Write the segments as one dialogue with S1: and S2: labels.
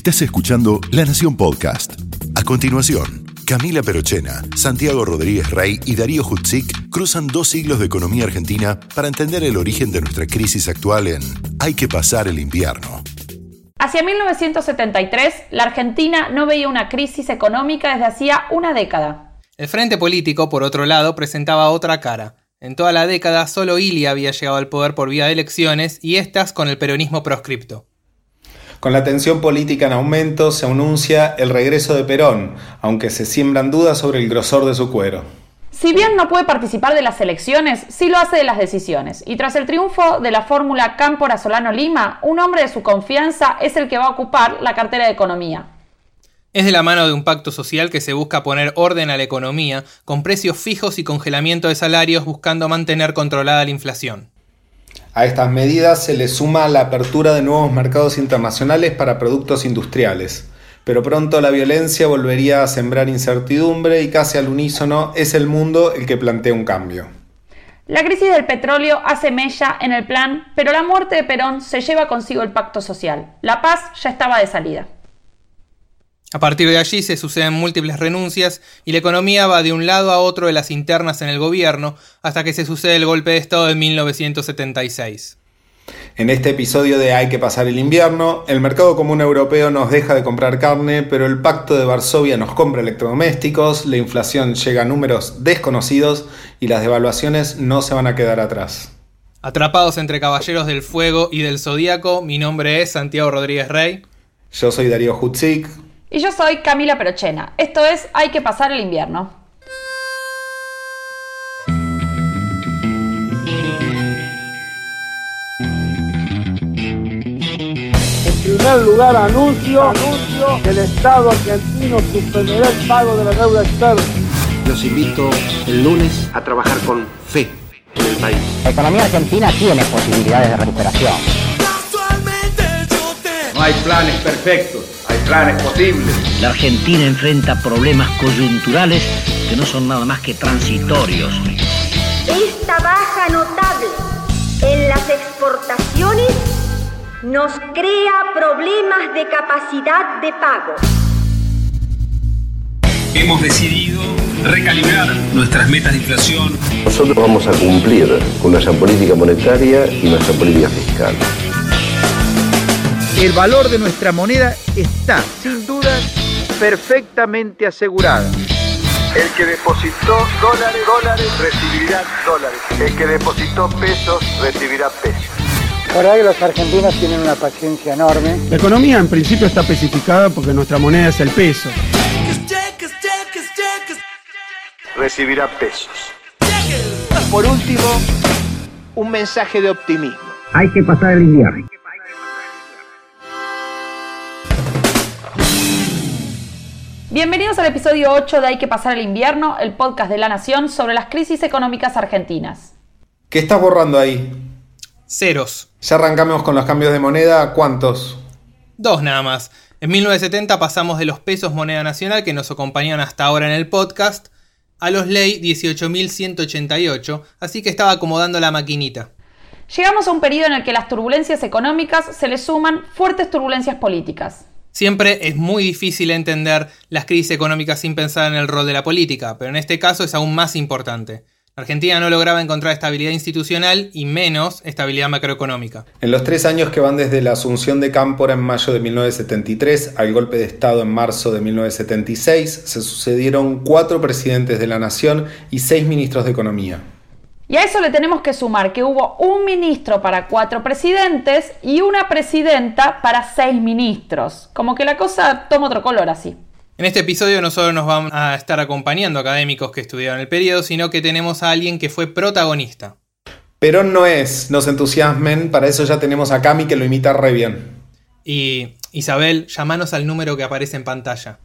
S1: Estás escuchando La Nación Podcast. A continuación, Camila Perochena, Santiago Rodríguez Rey y Darío Hutzik cruzan dos siglos de economía argentina para entender el origen de nuestra crisis actual en Hay que pasar el invierno.
S2: Hacia 1973, la Argentina no veía una crisis económica desde hacía una década.
S3: El frente político, por otro lado, presentaba otra cara. En toda la década, solo Ilia había llegado al poder por vía de elecciones y estas con el peronismo proscripto.
S4: Con la tensión política en aumento se anuncia el regreso de Perón, aunque se siembran dudas sobre el grosor de su cuero.
S2: Si bien no puede participar de las elecciones, sí lo hace de las decisiones. Y tras el triunfo de la fórmula Cámpora Solano Lima, un hombre de su confianza es el que va a ocupar la cartera de Economía.
S3: Es de la mano de un pacto social que se busca poner orden a la economía, con precios fijos y congelamiento de salarios buscando mantener controlada la inflación.
S4: A estas medidas se le suma la apertura de nuevos mercados internacionales para productos industriales. Pero pronto la violencia volvería a sembrar incertidumbre y casi al unísono es el mundo el que plantea un cambio.
S2: La crisis del petróleo hace mella en el plan, pero la muerte de Perón se lleva consigo el pacto social. La paz ya estaba de salida.
S3: A partir de allí se suceden múltiples renuncias y la economía va de un lado a otro de las internas en el gobierno hasta que se sucede el golpe de Estado de 1976.
S4: En este episodio de Hay que pasar el invierno, el mercado común europeo nos deja de comprar carne, pero el pacto de Varsovia nos compra electrodomésticos, la inflación llega a números desconocidos y las devaluaciones no se van a quedar atrás.
S3: Atrapados entre caballeros del fuego y del zodíaco, mi nombre es Santiago Rodríguez Rey.
S4: Yo soy Darío Hutzik.
S2: Y yo soy Camila Perochena. Esto es Hay que pasar el invierno.
S5: En primer lugar, anuncio, anuncio que el Estado argentino suspenderá el pago de la deuda externa.
S6: Los invito el lunes a trabajar con fe en el país.
S7: La economía argentina tiene posibilidades de recuperación.
S8: No hay planes perfectos planes posibles.
S9: La Argentina enfrenta problemas coyunturales que no son nada más que transitorios.
S10: Esta baja notable en las exportaciones nos crea problemas de capacidad de pago.
S11: Hemos decidido recalibrar nuestras metas de inflación.
S12: Nosotros vamos a cumplir con nuestra política monetaria y nuestra política fiscal.
S13: El valor de nuestra moneda está, sin duda, perfectamente asegurada.
S14: El que depositó dólares, dólares, recibirá dólares. El que depositó pesos, recibirá pesos.
S5: La verdad que los argentinos tienen una paciencia enorme.
S15: La economía en principio está especificada porque nuestra moneda es el peso.
S14: Recibirá pesos.
S13: Por último, un mensaje de optimismo.
S7: Hay que pasar el invierno.
S2: Bienvenidos al episodio 8 de Hay que pasar el invierno, el podcast de la Nación sobre las crisis económicas argentinas.
S4: ¿Qué estás borrando ahí?
S3: Ceros.
S4: Ya arrancamos con los cambios de moneda. ¿Cuántos?
S3: Dos nada más. En 1970 pasamos de los pesos moneda nacional que nos acompañan hasta ahora en el podcast a los ley 18.188, así que estaba acomodando la maquinita.
S2: Llegamos a un periodo en el que las turbulencias económicas se le suman fuertes turbulencias políticas.
S3: Siempre es muy difícil entender las crisis económicas sin pensar en el rol de la política, pero en este caso es aún más importante. Argentina no lograba encontrar estabilidad institucional y menos estabilidad macroeconómica.
S4: En los tres años que van desde la asunción de Cámpora en mayo de 1973 al golpe de Estado en marzo de 1976, se sucedieron cuatro presidentes de la Nación y seis ministros de Economía.
S2: Y a eso le tenemos que sumar que hubo un ministro para cuatro presidentes y una presidenta para seis ministros. Como que la cosa toma otro color así.
S3: En este episodio no solo nos van a estar acompañando académicos que estudiaron el periodo, sino que tenemos a alguien que fue protagonista.
S4: Perón no es, nos entusiasmen, para eso ya tenemos a Cami que lo imita re bien.
S3: Y Isabel, llamanos al número que aparece en pantalla.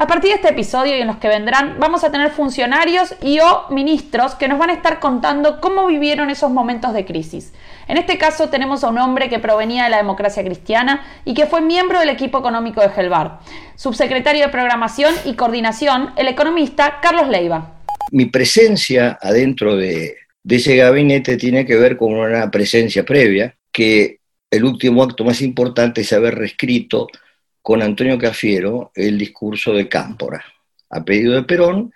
S2: A partir de este episodio y en los que vendrán, vamos a tener funcionarios y o ministros que nos van a estar contando cómo vivieron esos momentos de crisis. En este caso tenemos a un hombre que provenía de la democracia cristiana y que fue miembro del equipo económico de Gelbar. Subsecretario de Programación y Coordinación, el economista Carlos Leiva.
S16: Mi presencia adentro de, de ese gabinete tiene que ver con una presencia previa, que el último acto más importante es haber reescrito con Antonio Cafiero el discurso de Cámpora. A pedido de Perón,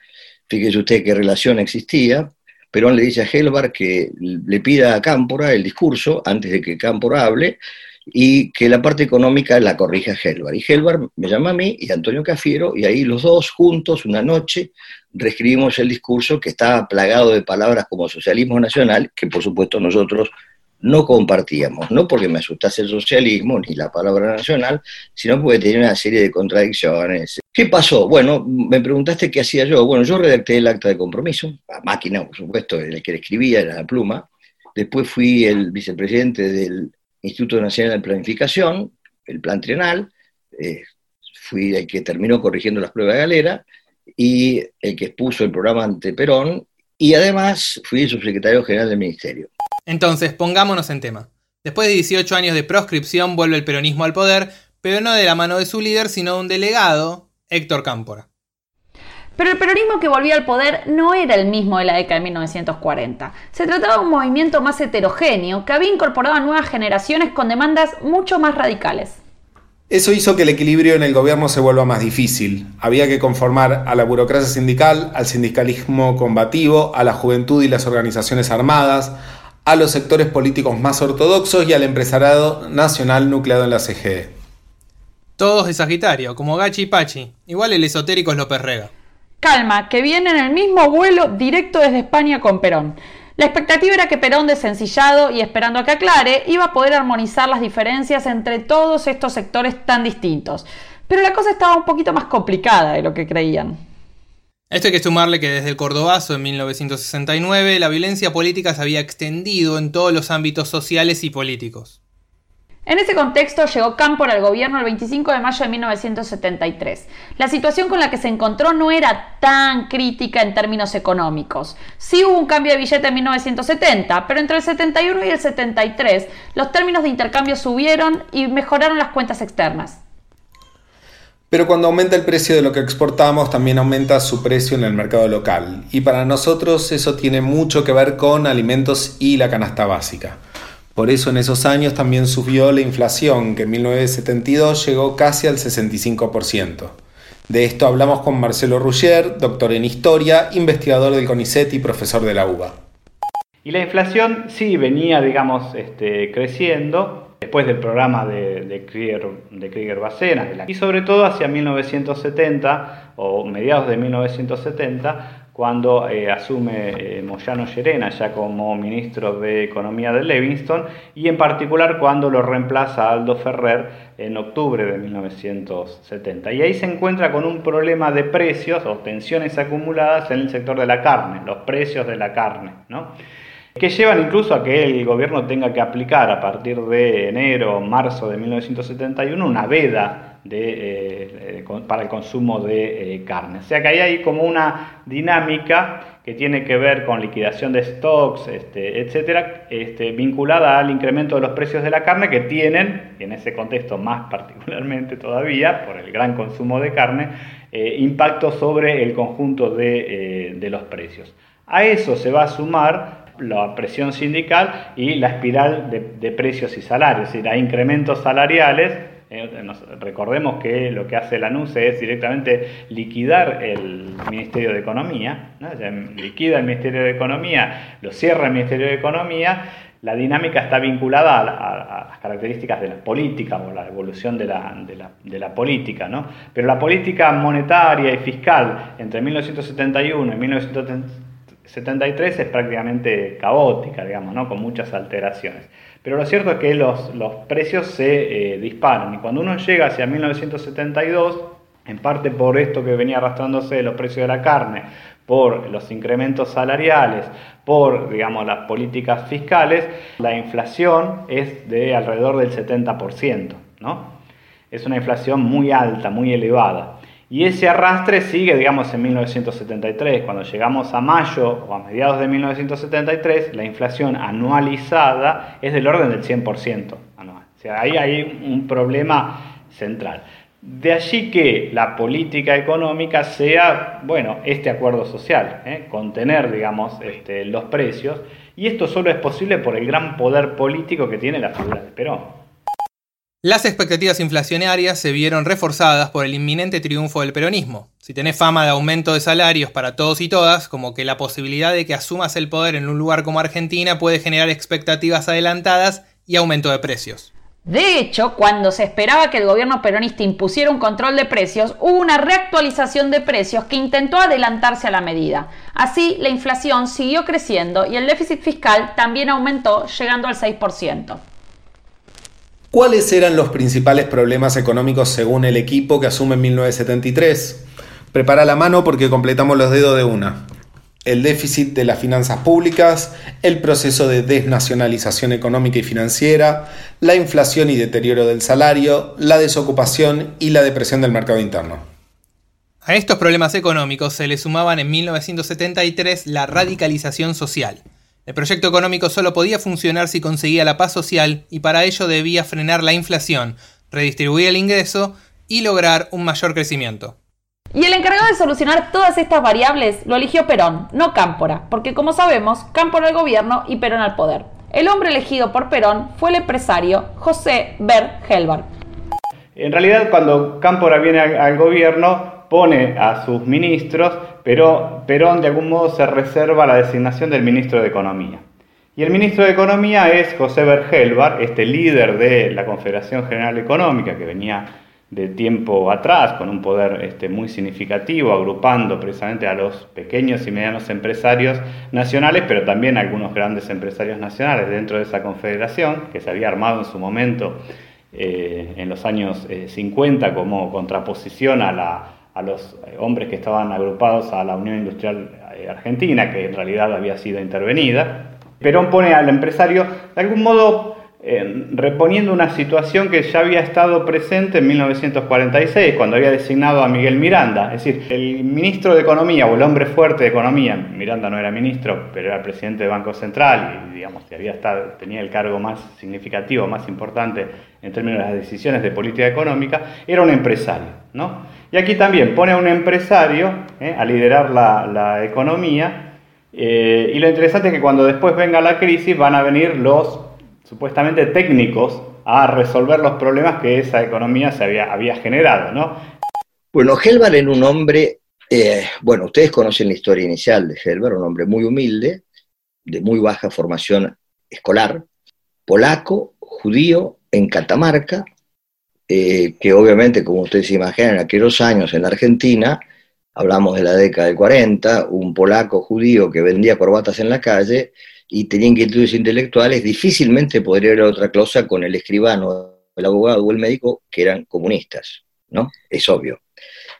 S16: fíjese usted qué relación existía, Perón le dice a Helvar que le pida a Cámpora el discurso antes de que Cámpora hable y que la parte económica la corrija Helvar. Y Helvar me llama a mí y Antonio Cafiero y ahí los dos juntos una noche reescribimos el discurso que estaba plagado de palabras como socialismo nacional, que por supuesto nosotros no compartíamos, no porque me asustase el socialismo ni la palabra nacional, sino porque tenía una serie de contradicciones. ¿Qué pasó? Bueno, me preguntaste qué hacía yo. Bueno, yo redacté el acta de compromiso, a máquina, por supuesto, el que escribía era la pluma. Después fui el vicepresidente del Instituto Nacional de Planificación, el plan trienal, eh, fui el que terminó corrigiendo las pruebas de galera y el que expuso el programa ante Perón, y además fui subsecretario general del Ministerio.
S3: Entonces, pongámonos en tema. Después de 18 años de proscripción vuelve el peronismo al poder, pero no de la mano de su líder, sino de un delegado, Héctor Cámpora.
S2: Pero el peronismo que volvía al poder no era el mismo de la década de 1940. Se trataba de un movimiento más heterogéneo que había incorporado a nuevas generaciones con demandas mucho más radicales.
S4: Eso hizo que el equilibrio en el gobierno se vuelva más difícil. Había que conformar a la burocracia sindical, al sindicalismo combativo, a la juventud y las organizaciones armadas, a los sectores políticos más ortodoxos y al empresariado nacional nucleado en la CGE.
S3: Todos de Sagitario, como Gachi y Pachi. Igual el esotérico es López Rega.
S2: Calma, que viene en el mismo vuelo directo desde España con Perón. La expectativa era que Perón, desencillado y esperando a que aclare, iba a poder armonizar las diferencias entre todos estos sectores tan distintos. Pero la cosa estaba un poquito más complicada de lo que creían.
S3: Esto hay que sumarle que desde el Cordobazo en 1969 la violencia política se había extendido en todos los ámbitos sociales y políticos.
S2: En ese contexto llegó Cámpora al gobierno el 25 de mayo de 1973. La situación con la que se encontró no era tan crítica en términos económicos. Sí hubo un cambio de billete en 1970, pero entre el 71 y el 73 los términos de intercambio subieron y mejoraron las cuentas externas.
S4: Pero cuando aumenta el precio de lo que exportamos, también aumenta su precio en el mercado local. Y para nosotros eso tiene mucho que ver con alimentos y la canasta básica. Por eso en esos años también subió la inflación, que en 1972 llegó casi al 65%. De esto hablamos con Marcelo Ruggier, doctor en historia, investigador del CONICET y profesor de la UBA.
S17: Y la inflación sí venía, digamos, este, creciendo, después del programa de, de Krieger, de Bacena, y sobre todo hacia 1970 o mediados de 1970, cuando eh, asume eh, Moyano Llerena ya como ministro de Economía de Levingston y en particular cuando lo reemplaza Aldo Ferrer en octubre de 1970. Y ahí se encuentra con un problema de precios o tensiones acumuladas en el sector de la carne, los precios de la carne, ¿no? Que llevan incluso a que el gobierno tenga que aplicar a partir de enero o marzo de 1971 una veda de, eh, para el consumo de eh, carne. O sea que ahí hay como una dinámica que tiene que ver con liquidación de stocks, este, etcétera, este, vinculada al incremento de los precios de la carne que tienen, y en ese contexto más particularmente todavía, por el gran consumo de carne, eh, impacto sobre el conjunto de los precios. A eso se va a sumar la presión sindical y la espiral de, precios y salarios, es decir, hay incrementos salariales. Eh, recordemos que lo que hace el ANUCE es directamente liquidar el Ministerio de Economía, liquida el Ministerio de Economía, lo cierra el Ministerio de Economía, la dinámica está vinculada a, las características de la política o la evolución de la, de la, política, ¿no? Pero la política monetaria y fiscal entre 1971 y 1970 73 es prácticamente caótica, digamos, ¿no? con muchas alteraciones. Pero lo cierto es que los, los precios se eh, disparan y cuando uno llega hacia 1972, en parte por esto que venía arrastrándose los precios de la carne, por los incrementos salariales, por digamos, las políticas fiscales, la inflación es de alrededor del 70%. ¿no? Es una inflación muy alta, muy elevada. Y ese arrastre sigue, digamos, en 1973. Cuando llegamos a mayo o a mediados de 1973, la inflación anualizada es del orden del 100% anual. Ahí hay un problema central. De allí que la política económica sea, bueno, este acuerdo social, ¿eh? contener, digamos, este, los precios. Y esto solo es posible por el gran poder político que tiene la figura de Perón.
S3: Las expectativas inflacionarias se vieron reforzadas por el inminente triunfo del peronismo. Si tenés fama de aumento de salarios para todos y todas, como que la posibilidad de que asumas el poder en un lugar como Argentina puede generar expectativas adelantadas y aumento de precios.
S2: De hecho, cuando se esperaba que el gobierno peronista impusiera un control de precios, hubo una reactualización de precios que intentó adelantarse a la medida. Así, la inflación siguió creciendo y el déficit fiscal también aumentó, llegando al 6%.
S4: ¿Cuáles eran los principales problemas económicos según el equipo que asume en 1973? Prepara la mano porque completamos los dedos de una. El déficit de las finanzas públicas, el proceso de desnacionalización económica y financiera, la inflación y deterioro del salario, la desocupación y la depresión del mercado interno.
S3: A estos problemas económicos se le sumaban en 1973 la radicalización social, el proyecto económico solo podía funcionar si conseguía la paz social y para ello debía frenar la inflación, redistribuir el ingreso y lograr un mayor crecimiento.
S2: Y el encargado de solucionar todas estas variables lo eligió Perón, no Cámpora, porque como sabemos, Cámpora al gobierno y Perón al poder. El hombre elegido por Perón fue el empresario José Ber Helvar.
S17: En realidad, cuando Cámpora viene al gobierno, pone a sus ministros pero Perón de algún modo se reserva la designación del ministro de Economía. Y el ministro de Economía es José Bergelbar, este líder de la Confederación General Económica que venía de tiempo atrás con un poder este, muy significativo, agrupando precisamente a los pequeños y medianos empresarios nacionales, pero también a algunos grandes empresarios nacionales dentro de esa confederación, que se había armado en su momento eh, en los años 50 eh, como contraposición a la a los eh, hombres que estaban agrupados a la Unión Industrial eh, Argentina, que en realidad había sido intervenida. Perón pone al empresario de algún modo reponiendo una situación que ya había estado presente en 1946, cuando había designado a Miguel Miranda. Es decir, el ministro de Economía o el hombre fuerte de Economía, Miranda no era ministro, pero era presidente del Banco Central y digamos, había tenía el cargo más significativo, más importante en términos de las decisiones de política económica, era un empresario. ¿no? Y aquí también pone a un empresario ¿eh? a liderar la, economía. Eh, y lo interesante es que cuando después venga la crisis van a venir los supuestamente técnicos a resolver los problemas que esa economía se había, generado. ¿no?
S16: Bueno, Helvar era un hombre, eh, bueno, ustedes conocen la historia inicial de Helvar, un hombre muy humilde, de muy baja formación escolar, polaco, judío, en Catamarca, eh, que obviamente, como ustedes se imaginan, en aquellos años en la Argentina, hablamos de la década del 40, un polaco judío que vendía corbatas en la calle y tenía inquietudes intelectuales, difícilmente podría haber otra cosa con el escribano, el abogado o el médico que eran comunistas, ¿no? Es obvio.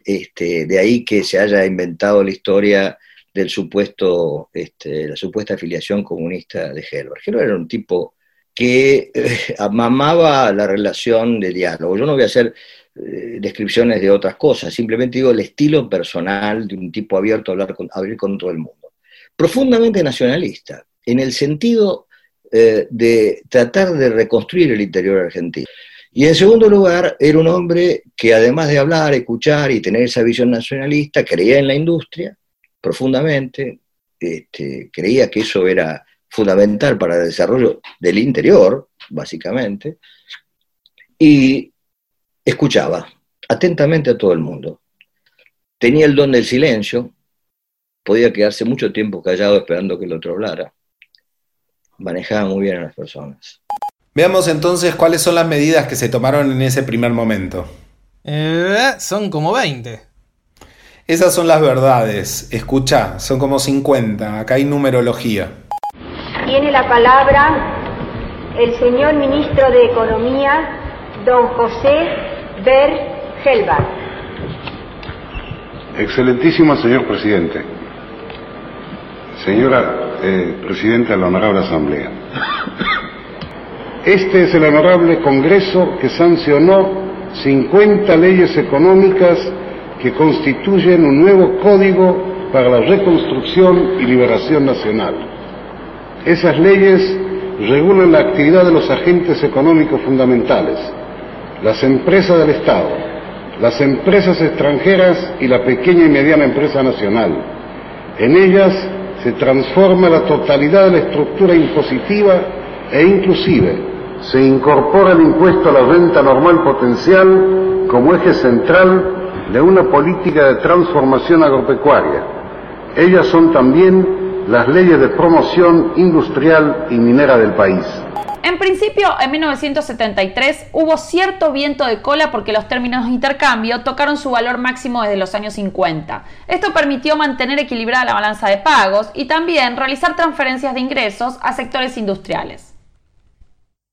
S16: Este, de ahí que se haya inventado la historia del supuesto, este, la supuesta afiliación comunista de Helber. Helber era un tipo que eh, amamaba la relación de diálogo. Yo no voy a hacer eh, descripciones de otras cosas, simplemente digo el estilo personal de un tipo abierto a hablar con, abrir con todo el mundo. Profundamente nacionalista, en el sentido eh, de tratar de reconstruir el interior argentino. Y en segundo lugar, era un hombre que además de hablar, escuchar y tener esa visión nacionalista, creía en la industria profundamente, este, creía que eso era fundamental para el desarrollo del interior, básicamente, y escuchaba atentamente a todo el mundo. Tenía el don del silencio, podía quedarse mucho tiempo callado esperando que el otro hablara. Manejaba muy bien a las personas.
S4: Veamos entonces cuáles son las medidas que se tomaron en ese primer momento.
S3: Eh, son como 20.
S4: Esas son las verdades. Escucha, son como 50. Acá hay numerología.
S10: Tiene la palabra el señor ministro de Economía, don José Ber Helbach.
S18: Excelentísimo señor presidente, señora eh, presidenta de la Honorable Asamblea. Este es el honorable Congreso que sancionó 50 leyes económicas que constituyen un nuevo código para la reconstrucción y liberación nacional. Esas leyes regulan la actividad de los agentes económicos fundamentales, las empresas del Estado, las empresas extranjeras y la pequeña y mediana empresa nacional. En ellas se transforma la totalidad de la estructura impositiva e inclusive se incorpora el impuesto a la renta normal potencial como eje central de una política de transformación agropecuaria. Ellas son también las leyes de promoción industrial y minera del país.
S2: En principio, en 1973 hubo cierto viento de cola porque los términos de intercambio tocaron su valor máximo desde los años 50. Esto permitió mantener equilibrada la balanza de pagos y también realizar transferencias de ingresos a sectores industriales.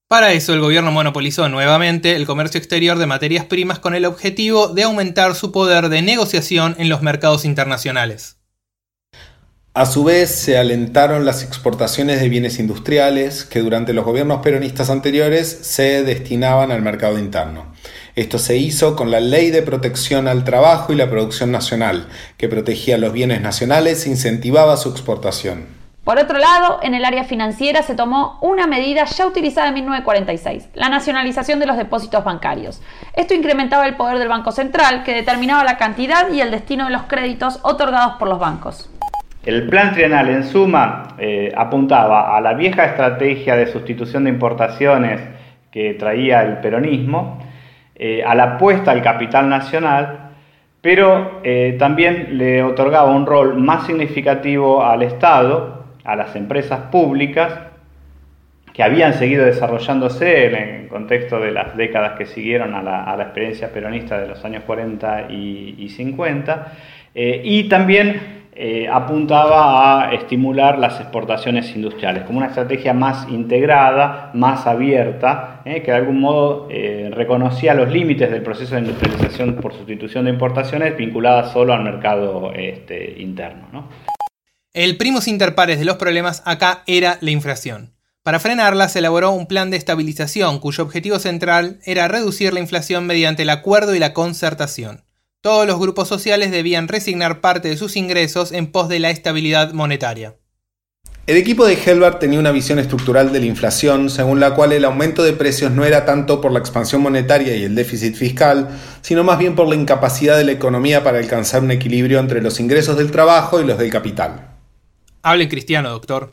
S3: Para eso el gobierno monopolizó nuevamente el comercio exterior de materias primas con el objetivo de aumentar su poder de negociación en los mercados internacionales.
S4: A su vez, se alentaron las exportaciones de bienes industriales que durante los gobiernos peronistas anteriores se destinaban al mercado interno. Esto se hizo con la Ley de Protección al Trabajo y la Producción Nacional, que protegía los bienes nacionales e incentivaba su exportación.
S2: Por otro lado, en el área financiera se tomó una medida ya utilizada en 1946, la nacionalización de los depósitos bancarios. Esto incrementaba el poder del Banco Central, que determinaba la cantidad y el destino de los créditos otorgados por los bancos.
S17: El plan trienal, en suma, eh, apuntaba a la vieja estrategia de sustitución de importaciones que traía el peronismo, eh, a la apuesta al capital nacional, pero eh, también le otorgaba un rol más significativo al Estado, a las empresas públicas, que habían seguido desarrollándose en el contexto de las décadas que siguieron a la, experiencia peronista de los años 40 y, y 50, y también eh, apuntaba a estimular las exportaciones industriales, como una estrategia más integrada, más abierta, eh, que de algún modo eh, reconocía los límites del proceso de industrialización por sustitución de importaciones vinculadas solo al mercado este, interno.
S3: El primus inter pares de los problemas acá era la inflación. Para frenarla se elaboró un plan de estabilización cuyo objetivo central era reducir la inflación mediante el acuerdo y la concertación. Todos los grupos sociales debían resignar parte de sus ingresos en pos de la estabilidad monetaria.
S4: El equipo de Helbert tenía una visión estructural de la inflación, según la cual el aumento de precios no era tanto por la expansión monetaria y el déficit fiscal, sino más bien por la incapacidad de la economía para alcanzar un equilibrio entre los ingresos del trabajo y los del capital.
S3: Hable cristiano, doctor.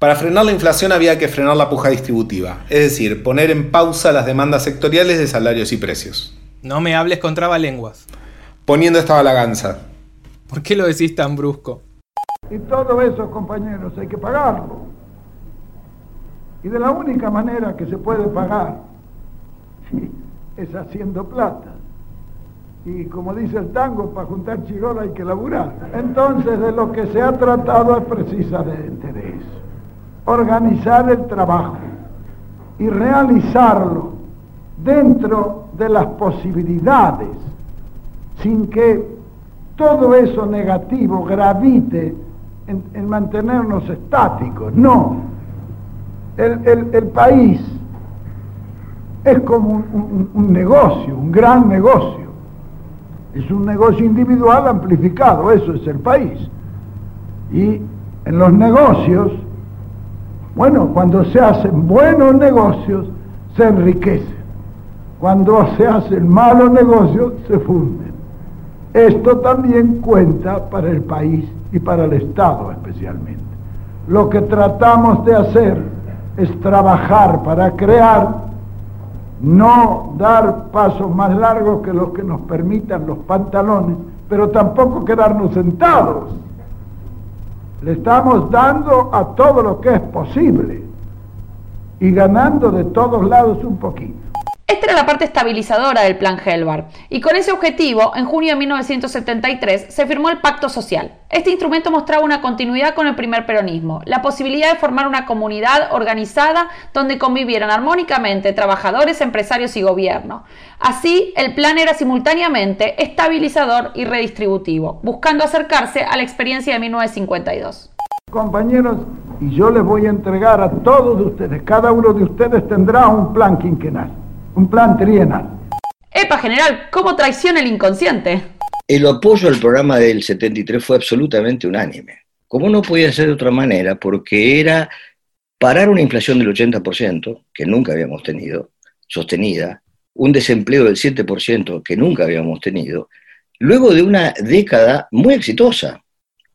S4: Para frenar la inflación había que frenar la puja distributiva, es decir, poner en pausa las demandas sectoriales de salarios y precios.
S3: No me hables con trabalenguas.
S4: Poniendo esta balaganza.
S3: ¿Por qué lo decís tan brusco?
S5: Y todo eso, compañeros, hay que pagarlo. Y de la única manera que se puede pagar es haciendo plata. Y como dice el tango, para juntar chirola hay que laburar. Entonces de lo que se ha tratado es precisamente de eso. Organizar el trabajo y realizarlo dentro de las posibilidades, sin que todo eso negativo gravite en, mantenernos estáticos. No, el, país es como un negocio, un gran negocio. Es un negocio individual amplificado, eso es el país. Y en los negocios, bueno, cuando se hacen buenos negocios, se enriquece. Cuando se hacen malos negocios, se funden. Esto también cuenta para el país y para el Estado especialmente. Lo que tratamos de hacer es trabajar para crear, no dar pasos más largos que los que nos permitan los pantalones, pero tampoco quedarnos sentados. Le estamos dando a todo lo que es posible y ganando de todos lados un poquito.
S2: Esta era la parte estabilizadora del Plan Helvar, y con ese objetivo, en junio de 1973, se firmó el Pacto Social. Este instrumento mostraba una continuidad con el primer peronismo, la posibilidad de formar una comunidad organizada donde convivieran armónicamente trabajadores, empresarios y gobierno. Así, el plan era simultáneamente estabilizador y redistributivo, buscando acercarse a la experiencia de 1952.
S5: Compañeros, y yo les voy a entregar a todos ustedes, cada uno de ustedes tendrá un plan quinquenal un plan trienal.
S2: Epa, general, ¿cómo traiciona el inconsciente?
S16: El apoyo al programa del 73 fue absolutamente unánime. Como no podía ser de otra manera, porque era parar una inflación del 80%, que nunca habíamos tenido, sostenida, un desempleo del 7%, que nunca habíamos tenido, luego de una década muy exitosa,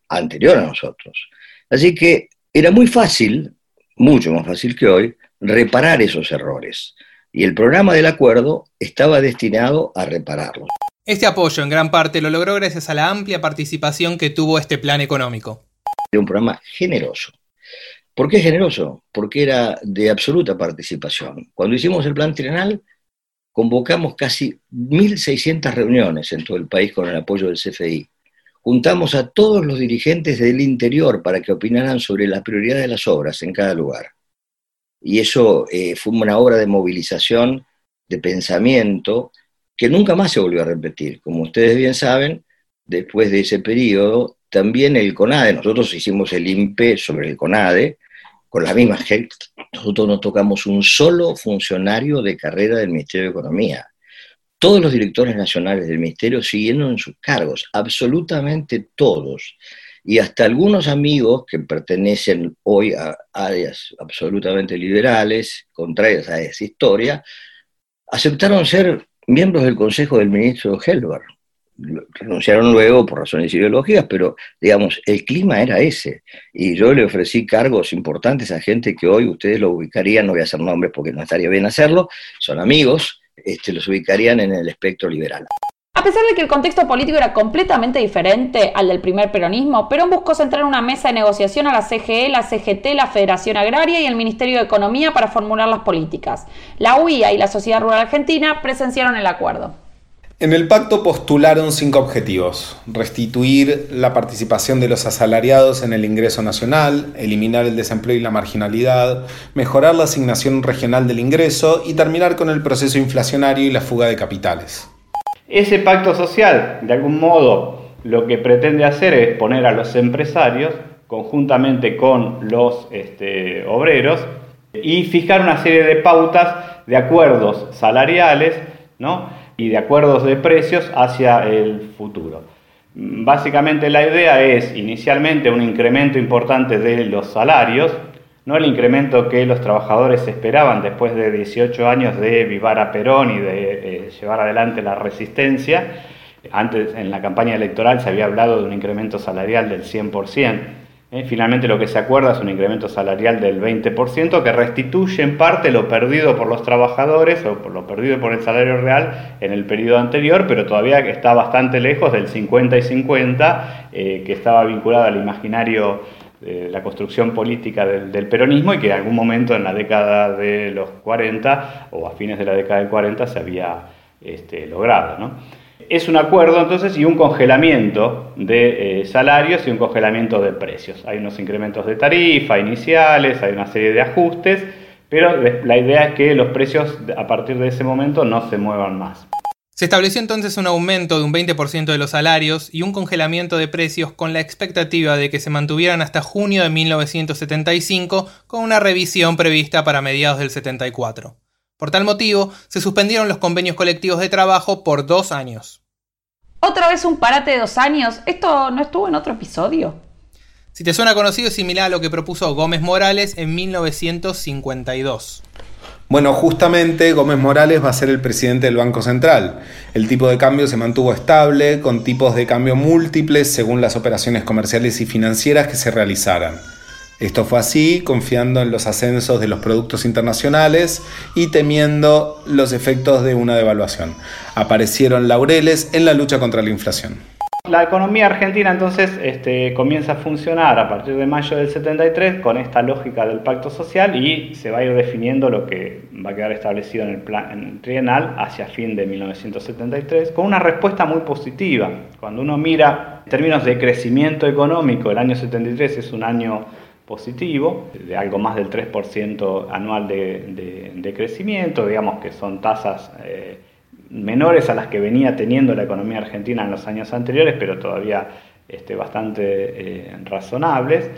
S16: anterior a nosotros. Así que era muy fácil, mucho más fácil que hoy, reparar esos errores. Y el programa del acuerdo estaba destinado a repararlos.
S3: Este apoyo en gran parte lo logró gracias a la amplia participación que tuvo este plan económico.
S16: Era un programa generoso. ¿Por qué generoso? Porque era de absoluta participación. Cuando hicimos el plan trienal, convocamos casi 1.600 reuniones en todo el país con el apoyo del CFI. Juntamos a todos los dirigentes del interior para que opinaran sobre la prioridad de las obras en cada lugar. Y eso eh, fue una obra de movilización, de pensamiento, que nunca más se volvió a repetir. Como ustedes bien saben, después de ese periodo, también el CONADE, nosotros hicimos el INPE sobre el CONADE, con la misma gente, nosotros no tocamos un solo funcionario de carrera del Ministerio de Economía. Todos los directores nacionales del Ministerio siguieron en sus cargos, absolutamente todos. Y hasta algunos amigos que pertenecen hoy a áreas absolutamente liberales, contrarias a esa historia, aceptaron ser miembros del Consejo del ministro Helber renunciaron luego por razones ideológicas, pero digamos, el clima era ese. Y yo le ofrecí cargos importantes a gente que hoy ustedes lo ubicarían, no voy a hacer nombres porque no estaría bien hacerlo, son amigos, este, los ubicarían en el espectro liberal.
S2: A pesar de que el contexto político era completamente diferente al del primer peronismo, Perón buscó centrar una mesa de negociación a la CGE, la CGT, la Federación Agraria y el Ministerio de Economía para formular las políticas. La UIA y la Sociedad Rural Argentina presenciaron el acuerdo.
S4: En el pacto postularon cinco objetivos. Restituir la participación de los asalariados en el ingreso nacional, eliminar el desempleo y la marginalidad, mejorar la asignación regional del ingreso y terminar con el proceso inflacionario y la fuga de capitales.
S17: Ese pacto social, de algún modo, lo que pretende hacer es poner a los empresarios conjuntamente con los este, obreros y fijar una serie de pautas de acuerdos salariales, ¿no? y de acuerdos de precios hacia el futuro. Básicamente la idea es inicialmente un incremento importante de los salarios, no el incremento que los trabajadores esperaban después de 18 años de vivar a Perón y de eh, llevar adelante la resistencia. Antes en la campaña electoral se había hablado de un incremento salarial del 100%. Eh, finalmente lo que se acuerda es un incremento salarial del 20% que restituye en parte lo perdido por los trabajadores o por lo perdido por el salario real en el periodo anterior, pero todavía está bastante lejos del 50 y 50 eh, que estaba vinculado al imaginario de la construcción política del, peronismo y que en algún momento en la década de los 40 o a fines de la década del 40 se había este, logrado. es un acuerdo entonces y un congelamiento de eh, salarios y un congelamiento de precios. Hay unos incrementos de tarifa iniciales, hay una serie de ajustes, pero la idea es que los precios a partir de ese momento no se muevan más.
S3: Se estableció entonces un aumento de un 20% de los salarios y un congelamiento de precios con la expectativa de que se mantuvieran hasta junio de 1975 con una revisión prevista para mediados del 74. Por tal motivo, se suspendieron los convenios colectivos de trabajo por dos años.
S2: Otra vez un parate de dos años. ¿Esto no estuvo en otro episodio?
S3: Si te suena conocido, es similar a lo que propuso Gómez Morales en 1952.
S4: Bueno, justamente Gómez Morales va a ser el presidente del Banco Central. El tipo de cambio se mantuvo estable, con tipos de cambio múltiples según las operaciones comerciales y financieras que se realizaran. Esto fue así, confiando en los ascensos de los productos internacionales y temiendo los efectos de una devaluación. Aparecieron laureles en la lucha contra la inflación.
S17: La economía argentina entonces este, comienza a funcionar a partir de mayo del 73 con esta lógica del pacto social y se va a ir definiendo lo que va a quedar establecido en el plan trienal hacia fin de 1973 con una respuesta muy positiva. Cuando uno mira en términos de crecimiento económico, el año 73 es un año positivo, de algo más del 3% anual de, crecimiento, digamos que son tasas eh, menores a las que venía teniendo la economía argentina en los años anteriores, pero todavía este, bastante eh, razonables,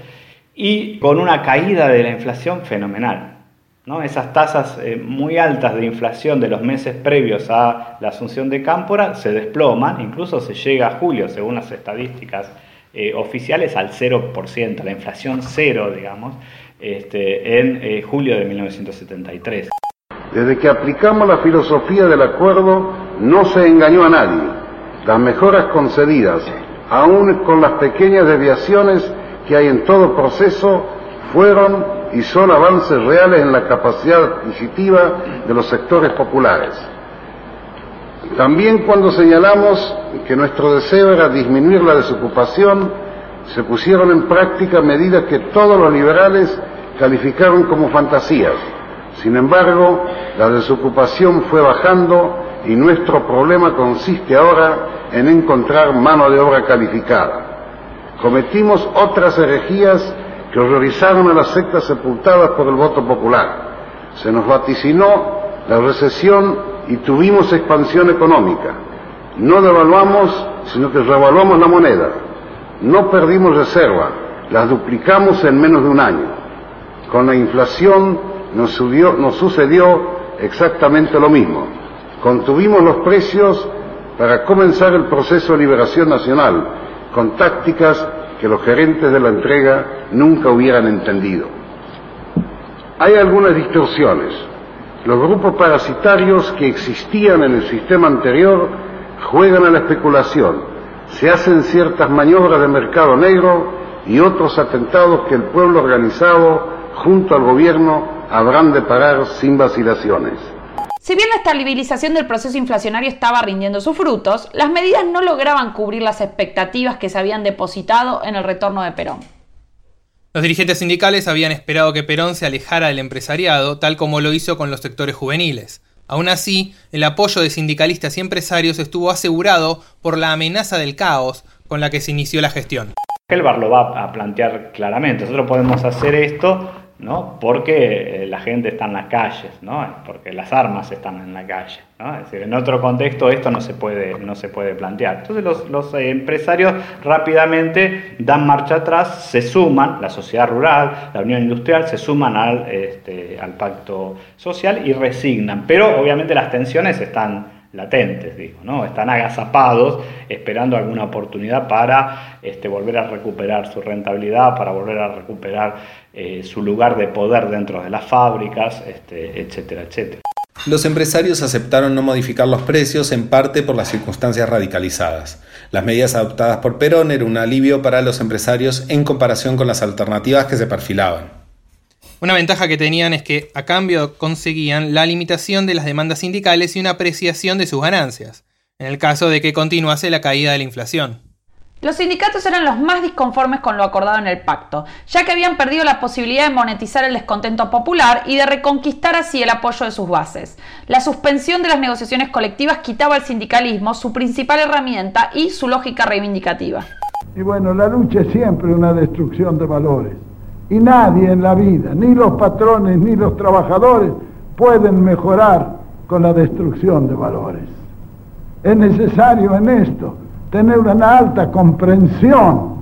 S17: y con una caída de la inflación fenomenal. ¿no? Esas tasas eh, muy altas de inflación de los meses previos a la asunción de Cámpora se desploman, incluso se llega a julio, según las estadísticas eh, oficiales al 0%, la inflación cero, digamos, este, en julio de 1973.
S18: Desde que aplicamos la filosofía del acuerdo, no se engañó a nadie. Las mejoras concedidas, aún con las pequeñas desviaciones que hay en todo proceso, fueron y son avances reales en la capacidad adquisitiva de los sectores populares. También cuando señalamos que nuestro deseo era disminuir la desocupación, se pusieron en práctica medidas que todos los liberales calificaron como fantasías. Sin embargo, la desocupación fue bajando y nuestro problema consiste ahora en encontrar mano de obra calificada. Cometimos otras herejías que horrorizaron a las sectas sepultadas por el voto popular. Se nos vaticinó la recesión y tuvimos expansión económica. No devaluamos, sino que revaluamos la moneda. No perdimos reserva, las duplicamos en menos de un año. Con la inflación nos, sucedió exactamente lo mismo. Contuvimos los precios para comenzar el proceso de liberación nacional, con tácticas que los gerentes de la entrega nunca hubieran entendido. Hay algunas distorsiones. Los grupos parasitarios que existían en el sistema anterior juegan a la especulación, se hacen ciertas maniobras de mercado negro y otros atentados que el pueblo organizado junto al gobierno habrán de parar sin vacilaciones.
S2: Si bien la estabilización del proceso inflacionario estaba rindiendo sus frutos, las medidas no lograban cubrir las expectativas que se habían depositado en el retorno de Perón.
S3: Los dirigentes sindicales habían esperado que Perón se alejara del empresariado, tal como lo hizo con los sectores juveniles. Aún así, el apoyo de sindicalistas y empresarios estuvo asegurado por la amenaza del caos con la que se inició la gestión.
S17: Helbar lo va a plantear claramente. Nosotros podemos hacer esto ¿no? porque eh, la gente está en las calles, ¿no? porque las armas están en la calle. ¿no? Es decir, en otro contexto esto no se puede, no se puede plantear. Entonces los, los eh, empresarios rápidamente dan marcha atrás, se suman, la sociedad rural, la unión industrial, se suman al, este, al pacto social y resignan. Pero obviamente las tensiones están latentes, digo, ¿no? Están agazapados esperando alguna oportunidad para este, volver a recuperar su rentabilidad, para volver a recuperar eh, su lugar de poder dentro de las fábricas, este, etcétera, etcétera.
S4: Los empresarios aceptaron no modificar los precios en parte por las circunstancias radicalizadas. Las medidas adoptadas por Perón eran un alivio para los empresarios en comparación con las alternativas que se perfilaban.
S3: Una ventaja que tenían es que a cambio conseguían la limitación de las demandas sindicales y una apreciación de sus ganancias, en el caso de que continuase la caída de la inflación.
S2: Los sindicatos eran los más disconformes con lo acordado en el pacto, ya que habían perdido la posibilidad de monetizar el descontento popular y de reconquistar así el apoyo de sus bases. La suspensión de las negociaciones colectivas quitaba al sindicalismo su principal herramienta y su lógica reivindicativa.
S5: Y bueno, la lucha es siempre una destrucción de valores. Y nadie en la vida, ni los patrones ni los trabajadores, pueden mejorar con la destrucción de valores. Es necesario en esto tener una alta comprensión.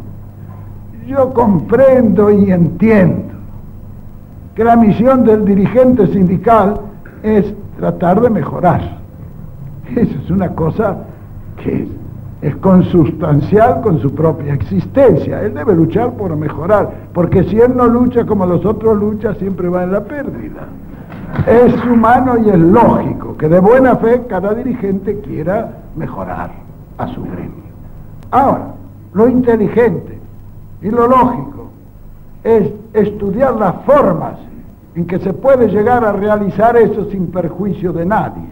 S5: Yo comprendo y entiendo que la misión del dirigente sindical es tratar de mejorar. Eso es una cosa que es consustancial con su propia existencia. Él debe luchar por mejorar, porque si él no lucha como los otros luchan, siempre va en la pérdida. Es humano y es lógico que de buena fe cada dirigente quiera mejorar a su gremio. Ahora, lo inteligente y lo lógico es estudiar las formas en que se puede llegar a realizar eso sin perjuicio de nadie.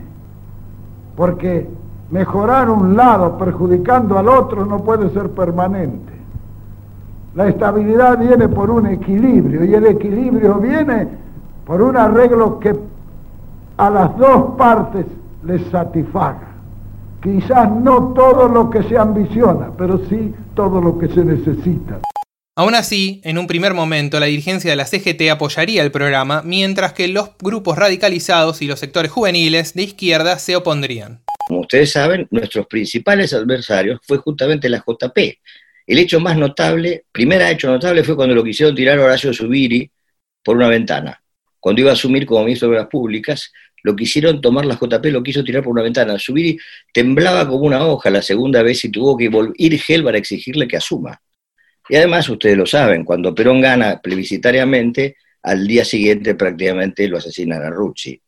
S5: Porque mejorar un lado perjudicando al otro no puede ser permanente. La estabilidad viene por un equilibrio y el equilibrio viene por un arreglo que a las dos partes les satisfaga. Quizás no todo lo que se ambiciona, pero sí todo lo que se necesita.
S3: Aún así, en un primer momento, la dirigencia de la CGT apoyaría el programa, mientras que los grupos radicalizados y los sectores juveniles de izquierda se opondrían.
S16: Como ustedes saben, nuestros principales adversarios fue justamente la JP. El hecho más notable, primer hecho notable, fue cuando lo quisieron tirar a Horacio Zubiri por una ventana. Cuando iba a asumir como ministro de Obras Públicas, lo quisieron tomar la JP, lo quiso tirar por una ventana. Zubiri temblaba como una hoja la segunda vez y tuvo que ir Gelbar a exigirle que asuma. Y además, ustedes lo saben, cuando Perón gana plebiscitariamente, al día siguiente prácticamente lo asesinan a Rucci.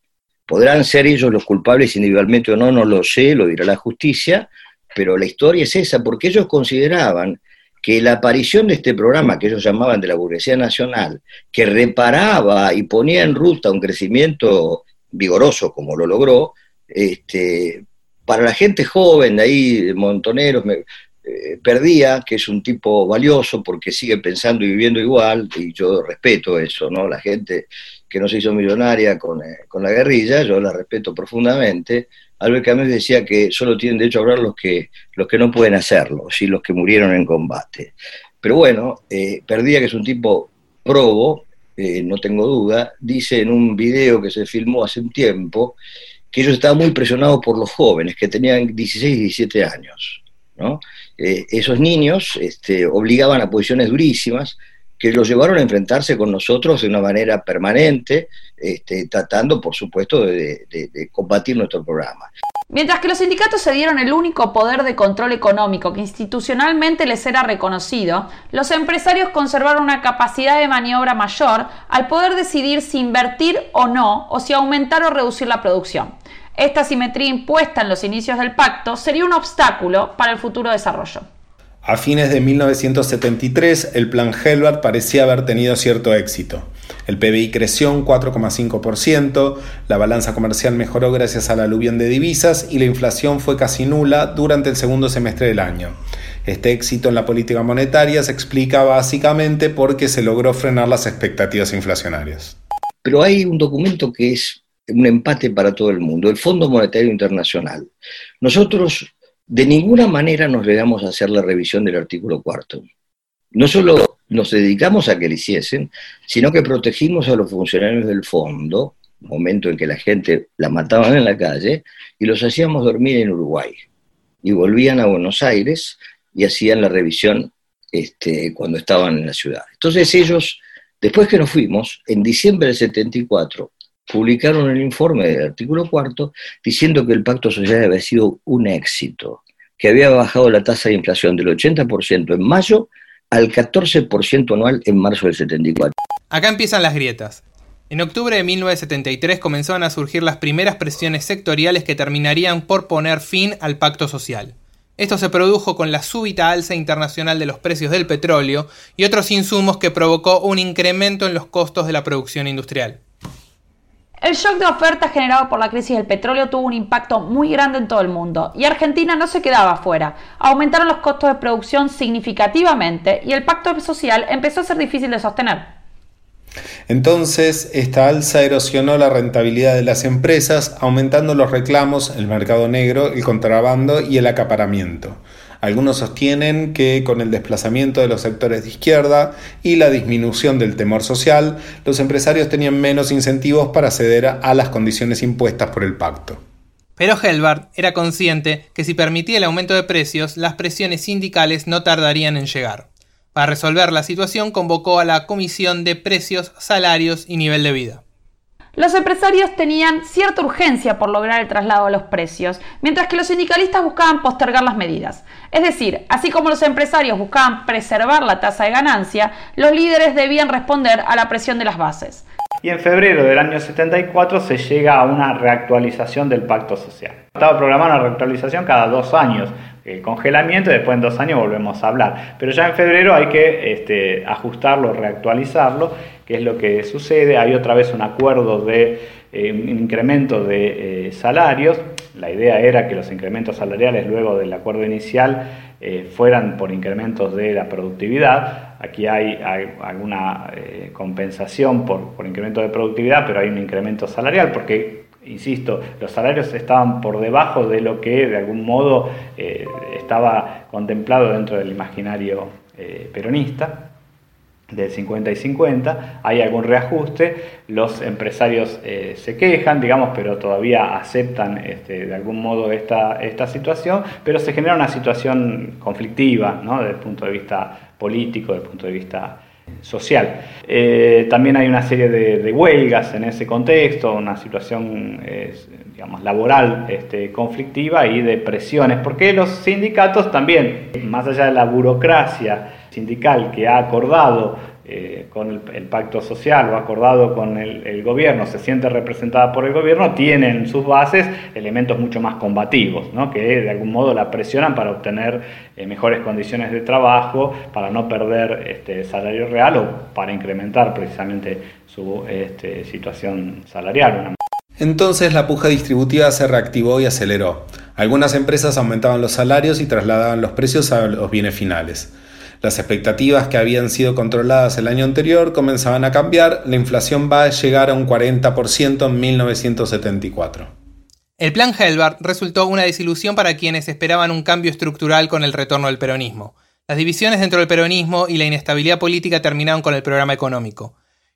S16: Podrán ser ellos los culpables individualmente o no, no lo sé, lo dirá la justicia, pero la historia es esa, porque ellos consideraban que la aparición de este programa que ellos llamaban de la burguesía nacional, que reparaba y ponía en ruta un crecimiento vigoroso como lo logró, este, para la gente joven de ahí, Montoneros, eh, perdía, que es un tipo valioso porque sigue pensando y viviendo igual, y yo respeto eso, ¿no? La gente que no se hizo millonaria con, eh, con la guerrilla, yo la respeto profundamente. Albert Camus decía que solo tienen derecho a hablar los que, los que no pueden hacerlo, ¿sí? los que murieron en combate. Pero bueno, eh, Perdía, que es un tipo probo, no tengo duda, dice en un video que se filmó hace un tiempo que ellos estaban muy presionados por los jóvenes, que tenían 16 y 17 años. ¿no? Eh, esos niños este, obligaban a posiciones durísimas que los llevaron a enfrentarse con nosotros de una manera permanente, este, tratando, por supuesto, de, de, combatir nuestro programa.
S2: Mientras que los sindicatos se dieron el único poder de control económico que institucionalmente les era reconocido, los empresarios conservaron una capacidad de maniobra mayor al poder decidir si invertir o no, o si aumentar o reducir la producción. Esta simetría impuesta en los inicios del pacto sería un obstáculo para el futuro desarrollo.
S4: A fines de 1973, el plan Helbert parecía haber tenido cierto éxito. El PBI creció un 4,5%, la balanza comercial mejoró gracias al aluvión de divisas y la inflación fue casi nula durante el segundo semestre del año. Este éxito en la política monetaria se explica básicamente porque se logró frenar las expectativas inflacionarias.
S16: Pero hay un documento que es un empate para todo el mundo, el Fondo Monetario Internacional. Nosotros de ninguna manera nos negamos a hacer la revisión del artículo cuarto. No solo nos dedicamos a que lo hiciesen, sino que protegimos a los funcionarios del fondo, momento en que la gente la mataban en la calle, y los hacíamos dormir en Uruguay. Y volvían a Buenos Aires y hacían la revisión este, cuando estaban en la ciudad. Entonces ellos, después que nos fuimos, en diciembre del 74, publicaron el informe del artículo cuarto diciendo que el pacto social había sido un éxito, que había bajado la tasa de inflación del 80% en mayo al 14% anual en marzo del 74.
S3: Acá empiezan las grietas. En octubre de 1973 comenzaron a surgir las primeras presiones sectoriales que terminarían por poner fin al pacto social. Esto se produjo con la súbita alza internacional de los precios del petróleo y otros insumos que provocó un incremento en los costos de la producción industrial.
S2: El shock de oferta generado por la crisis del petróleo tuvo un impacto muy grande en todo el mundo y Argentina no se quedaba afuera. Aumentaron los costos de producción significativamente y el pacto social empezó a ser difícil de sostener.
S4: Entonces, esta alza erosionó la rentabilidad de las empresas, aumentando los reclamos, el mercado negro, el contrabando y el acaparamiento. Algunos sostienen que con el desplazamiento de los sectores de izquierda y la disminución del temor social, los empresarios tenían menos incentivos para ceder a las condiciones impuestas por el pacto.
S3: Pero Helbart era consciente que si permitía el aumento de precios, las presiones sindicales no tardarían en llegar. Para resolver la situación convocó a la Comisión de Precios, Salarios y Nivel de Vida.
S2: Los empresarios tenían cierta urgencia por lograr el traslado de los precios, mientras que los sindicalistas buscaban postergar las medidas. Es decir, así como los empresarios buscaban preservar la tasa de ganancia, los líderes debían responder a la presión de las bases.
S17: Y en febrero del año 74 se llega a una reactualización del pacto social. Estaba programada una reactualización cada dos años, el congelamiento y después en dos años volvemos a hablar. Pero ya en febrero hay que este, ajustarlo, reactualizarlo, que es lo que sucede. Hay otra vez un acuerdo de eh, incremento de eh, salarios. La idea era que los incrementos salariales luego del acuerdo inicial eh, fueran por incrementos de la productividad. Aquí hay, alguna compensación por, por incremento de productividad, pero hay un incremento salarial porque insisto, los salarios estaban por debajo de lo que de algún modo eh, estaba contemplado dentro del imaginario eh, peronista del 50 y 50, hay algún reajuste, los empresarios eh, se quejan, digamos, pero todavía aceptan este, de algún modo esta, esta situación, pero se genera una situación conflictiva, ¿no? desde el punto de vista político, desde el punto de vista social. Eh, también hay una serie de, huelgas en ese contexto, una situación digamos, laboral este, conflictiva y de presiones, porque los sindicatos también, más allá de la burocracia sindical que ha acordado eh, con el, pacto social o acordado con el, gobierno se siente representada por el gobierno, tiene en sus bases elementos mucho más combativos, ¿no? que de algún modo la presionan para obtener eh, mejores condiciones de trabajo, para no perder este, salario real o para incrementar precisamente su este, situación salarial.
S4: Entonces la puja distributiva se reactivó y aceleró. Algunas empresas aumentaban los salarios y trasladaban los precios a los bienes finales. Las expectativas que habían sido controladas el año anterior comenzaban a cambiar, la inflación va a llegar a un 40% en 1974.
S3: El plan Helbart resultó una desilusión para quienes esperaban un cambio estructural con el retorno del peronismo. Las divisiones dentro del peronismo y la inestabilidad política terminaron con el programa económico.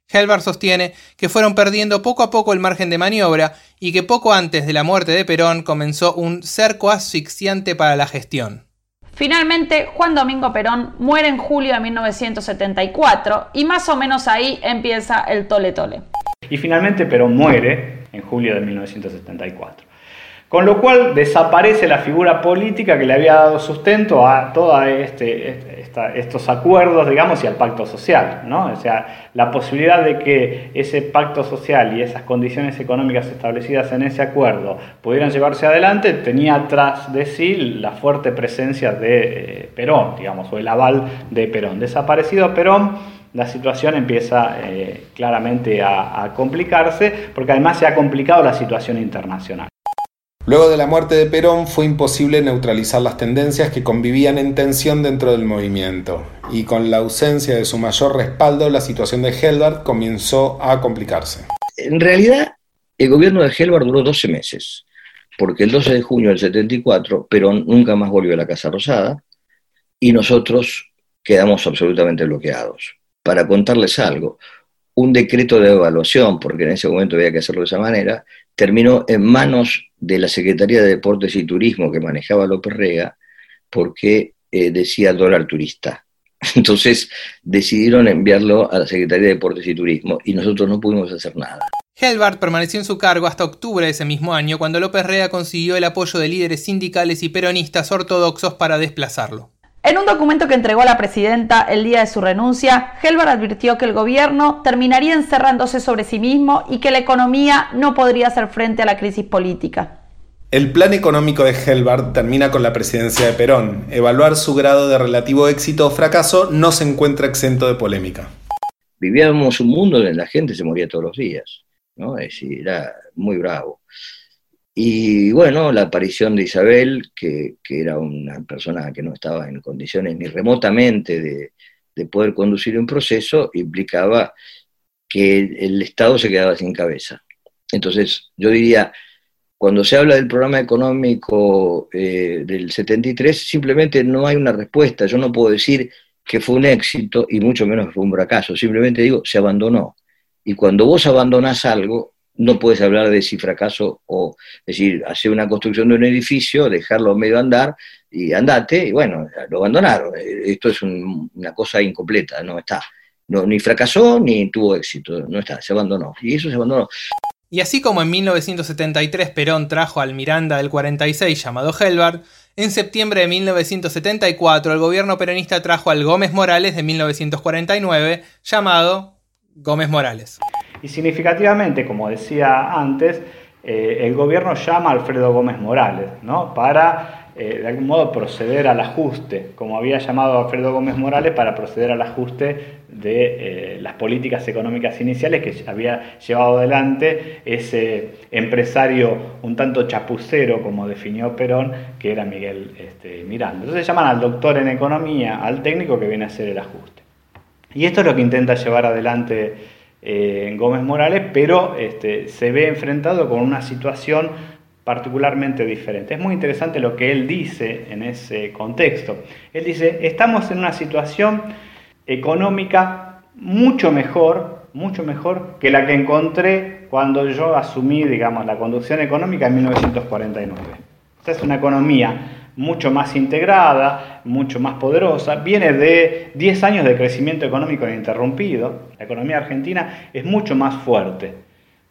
S3: Helbart sostiene que fueron perdiendo poco a poco el margen de maniobra y que poco antes de la muerte de Perón comenzó un cerco asfixiante para la gestión.
S2: Finalmente, Juan Domingo Perón muere en julio de 1974 y más o menos ahí empieza el tole tole.
S17: Y finalmente Perón muere en julio de 1974. Con lo cual desaparece la figura política que le había dado sustento a todos este, estos acuerdos, digamos, y al pacto social. ¿no? O la posibilidad de que ese pacto social y esas condiciones económicas establecidas en ese acuerdo pudieran llevarse adelante tenía tras de sí la fuerte presencia de eh, Perón, digamos, o el aval de Perón. Desaparecido Perón, la situación empieza eh, claramente a complicarse, porque además se ha complicado la situación internacional.
S4: Luego de la muerte de Perón fue imposible neutralizar las tendencias que convivían en tensión dentro del movimiento, y con la ausencia de su mayor respaldo la situación de Helbert comenzó a complicarse.
S16: En realidad, el gobierno de Helbert duró 12 meses, porque el 12 de junio del 74 Perón nunca más volvió a la Casa Rosada y nosotros quedamos absolutamente bloqueados. Para contarles algo, un decreto de evaluación, porque en ese momento había que hacerlo de esa manera, terminó en manos de la Secretaría de Deportes y Turismo que manejaba López Rega, porque eh, decía dólar turista. Entonces decidieron enviarlo a la Secretaría de Deportes y Turismo y nosotros no pudimos hacer nada.
S3: Helbart permaneció en su cargo hasta octubre de ese mismo año, cuando López Rega consiguió el apoyo de líderes sindicales y peronistas ortodoxos para desplazarlo.
S2: En un documento que entregó a la presidenta el día de su renuncia, Helbert advirtió que el gobierno terminaría encerrándose sobre sí mismo y que la economía no podría hacer frente a la crisis política.
S4: El plan económico de Helbert termina con la presidencia de Perón. Evaluar su grado de relativo éxito o fracaso no se encuentra exento de polémica.
S16: Vivíamos un mundo donde la gente se moría todos los días, ¿no? Es decir, era muy bravo. Y bueno, la aparición de Isabel, que, era una persona que no estaba en condiciones ni remotamente de, poder conducir un proceso, implicaba que el, Estado se quedaba sin cabeza. Entonces, yo diría, cuando se habla del programa económico eh, del 73, simplemente no hay una respuesta. Yo no puedo decir que fue un éxito y mucho menos que fue un fracaso. Simplemente digo, se abandonó. Y cuando vos abandonás algo, no puedes hablar de si fracaso o decir, hacer una construcción de un edificio, dejarlo medio andar y andate, y bueno, lo abandonaron. Esto es una cosa incompleta, no está. Ni fracasó ni tuvo éxito, no está, se abandonó. Y eso se abandonó.
S3: Y así como en 1973 Perón trajo al Miranda del 46 llamado Helbart, en septiembre de 1974 el gobierno peronista trajo al Gómez Morales de 1949 llamado Gómez Morales.
S17: Y significativamente, como decía antes, eh, el gobierno llama a Alfredo Gómez Morales ¿no? para, eh, de algún modo, proceder al ajuste, como había llamado Alfredo Gómez Morales para proceder al ajuste de eh, las políticas económicas iniciales que había llevado adelante ese empresario un tanto chapucero, como definió Perón, que era Miguel este, Miranda. Entonces llaman al doctor en economía, al técnico que viene a hacer el ajuste. Y esto es lo que intenta llevar adelante en Gómez Morales, pero este, se ve enfrentado con una situación particularmente diferente. Es muy interesante lo que él dice en ese contexto. Él dice, estamos en una situación económica mucho mejor, mucho mejor que la que encontré cuando yo asumí, digamos, la conducción económica en 1949. Esta es una economía mucho más integrada, mucho más poderosa, viene de 10 años de crecimiento económico ininterrumpido, la economía argentina es mucho más fuerte,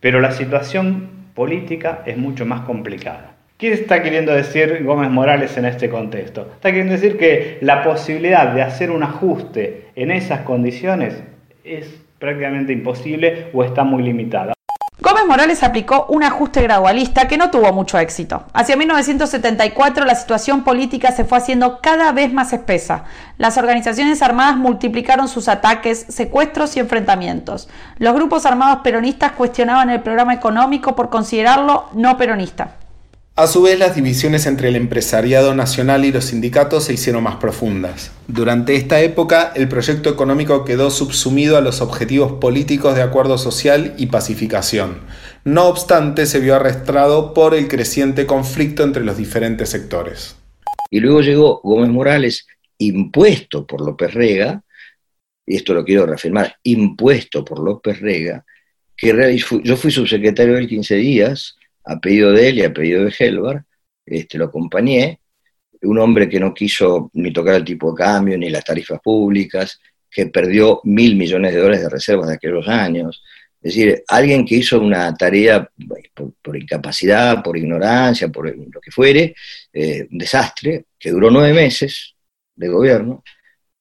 S17: pero la situación política es mucho más complicada. ¿Qué está queriendo decir Gómez Morales en este contexto? Está queriendo decir que la posibilidad de hacer un ajuste en esas condiciones es prácticamente imposible o está muy limitada.
S2: Gómez Morales aplicó un ajuste gradualista que no tuvo mucho éxito. Hacia 1974 la situación política se fue haciendo cada vez más espesa. Las organizaciones armadas multiplicaron sus ataques, secuestros y enfrentamientos. Los grupos armados peronistas cuestionaban el programa económico por considerarlo no peronista.
S4: A su vez, las divisiones entre el empresariado nacional y los sindicatos se hicieron más profundas. Durante esta época, el proyecto económico quedó subsumido a los objetivos políticos de acuerdo social y pacificación. No obstante, se vio arrastrado por el creciente conflicto entre los diferentes sectores.
S16: Y luego llegó Gómez Morales, impuesto por López Rega, y esto lo quiero reafirmar, impuesto por López Rega, que yo fui subsecretario de 15 días, a pedido de él y a pedido de Helvar, este, lo acompañé, un hombre que no quiso ni tocar el tipo de cambio, ni las tarifas públicas, que perdió mil millones de dólares de reservas de aquellos años. Es decir, alguien que hizo una tarea por, incapacidad, por ignorancia, por lo que fuere, eh, un desastre, que duró nueve meses de gobierno,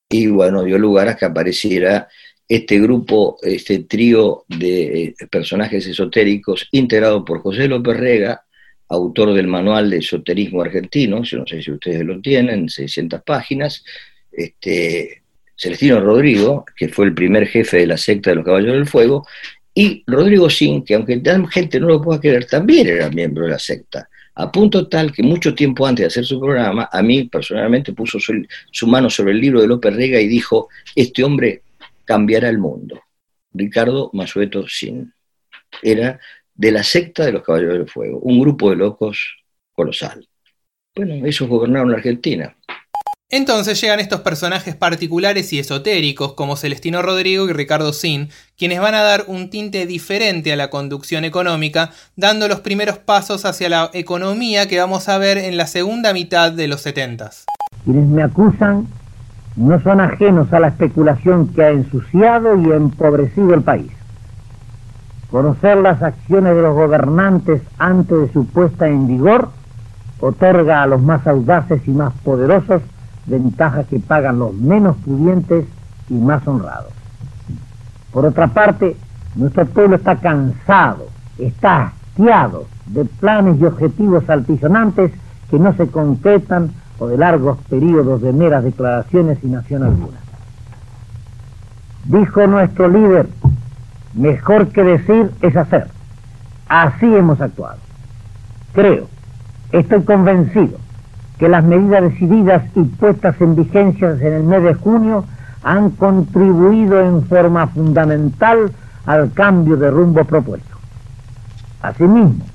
S16: y bueno, dio lugar a que apareciera este grupo, este trío de eh, personajes esotéricos integrado por José López Rega, autor del manual de esoterismo argentino, yo no sé si ustedes lo tienen, 600 páginas, este, Celestino Rodrigo, que fue el primer jefe de la secta de los Caballeros del Fuego, y Rodrigo Sin, que aunque la gente no lo pueda creer, también era miembro de la secta, a punto tal que mucho tiempo antes de hacer su programa, a mí personalmente puso su, su mano sobre el libro de López Rega y dijo, este hombre cambiará el mundo. Ricardo Masueto Sin. Era de la secta de los Caballeros del Fuego, un grupo de locos colosal. Bueno, ellos gobernaron la Argentina.
S3: Entonces llegan estos personajes particulares y esotéricos como Celestino Rodrigo y Ricardo Sin, quienes van a dar un tinte diferente a la conducción económica, dando los primeros pasos hacia la economía que vamos a ver en la segunda mitad de los 70.
S7: Quienes me acusan no son ajenos a la especulación que ha ensuciado y empobrecido el país. Conocer las acciones de los gobernantes antes de su puesta en vigor otorga a los más audaces y más poderosos ventajas que pagan los menos pudientes y más honrados. Por otra parte, nuestro pueblo está cansado, está hastiado de planes y objetivos altisonantes que no se concretan o de largos periodos de meras declaraciones sin acción alguna. Dijo nuestro líder, mejor que decir es hacer. Así hemos actuado. Creo, estoy convencido que las medidas decididas y puestas en vigencia en el mes de junio han contribuido en forma fundamental al cambio de rumbo propuesto. Asimismo,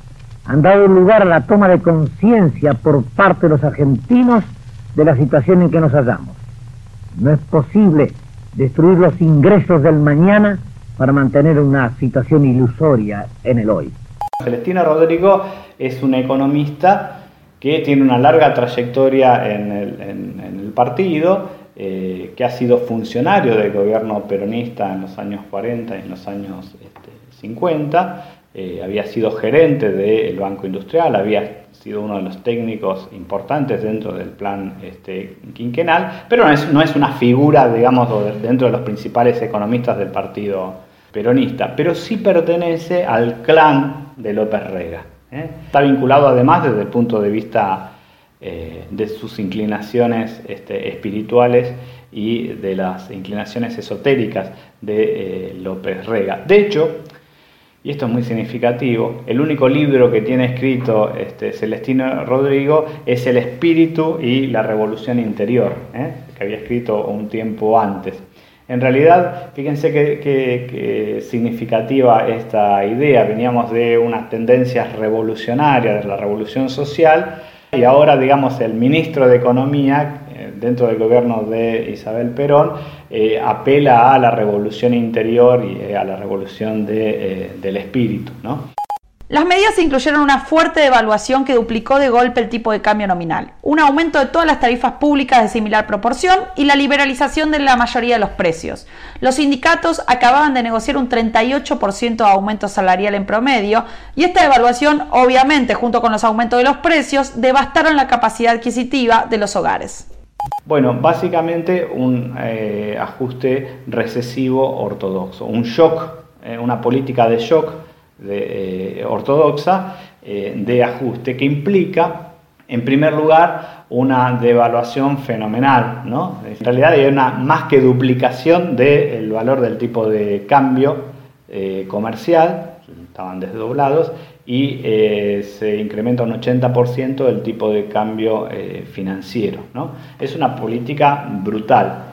S7: han dado lugar a la toma de conciencia por parte de los argentinos de la situación en que nos hallamos. No es posible destruir los ingresos del mañana para mantener una situación ilusoria en el hoy.
S17: Celestino Rodrigo es un economista que tiene una larga trayectoria en el, partido, eh, que ha sido funcionario del gobierno peronista en los años 40 y en los años 50, este, eh, había sido gerente del Banco Industrial, había sido uno de los técnicos importantes dentro del plan este, quinquenal, pero no es, no es una figura, digamos, dentro de los principales economistas del partido peronista, pero sí pertenece al clan de López Rega. ¿eh? Está vinculado además desde el punto de vista eh, de sus inclinaciones este, espirituales y de las inclinaciones esotéricas de López Rega. De hecho, esto es muy significativo, el único libro que tiene escrito este, Celestino Rodrigo es El espíritu y la revolución interior, ¿eh? que había escrito un tiempo antes. En realidad, fíjense qué significativa esta idea. Veníamos de unas tendencias revolucionarias, de la revolución social, y ahora, digamos, el ministro de Economía dentro del gobierno de Isabel Perón, eh, apela a la revolución interior y eh, a la revolución eh, del espíritu.
S2: Las medidas incluyeron una fuerte devaluación que duplicó de golpe el tipo de cambio nominal, un aumento de todas las tarifas públicas de similar proporción y la liberalización de la mayoría de los precios. Los sindicatos acababan de negociar un 38% de aumento salarial en promedio y esta devaluación, obviamente, junto con los aumentos de los precios, devastaron la capacidad adquisitiva de los hogares.
S17: Bueno, básicamente un eh, ajuste recesivo ortodoxo, un shock, eh, una política de shock de, ortodoxa de ajuste que implica, en primer lugar, una devaluación fenomenal. ¿no? En realidad hay una más que duplicación del valor del tipo de cambio comercial, estaban desdoblados, y eh, se incrementa un 80% el tipo de cambio eh, financiero. ¿no? Es una política brutal.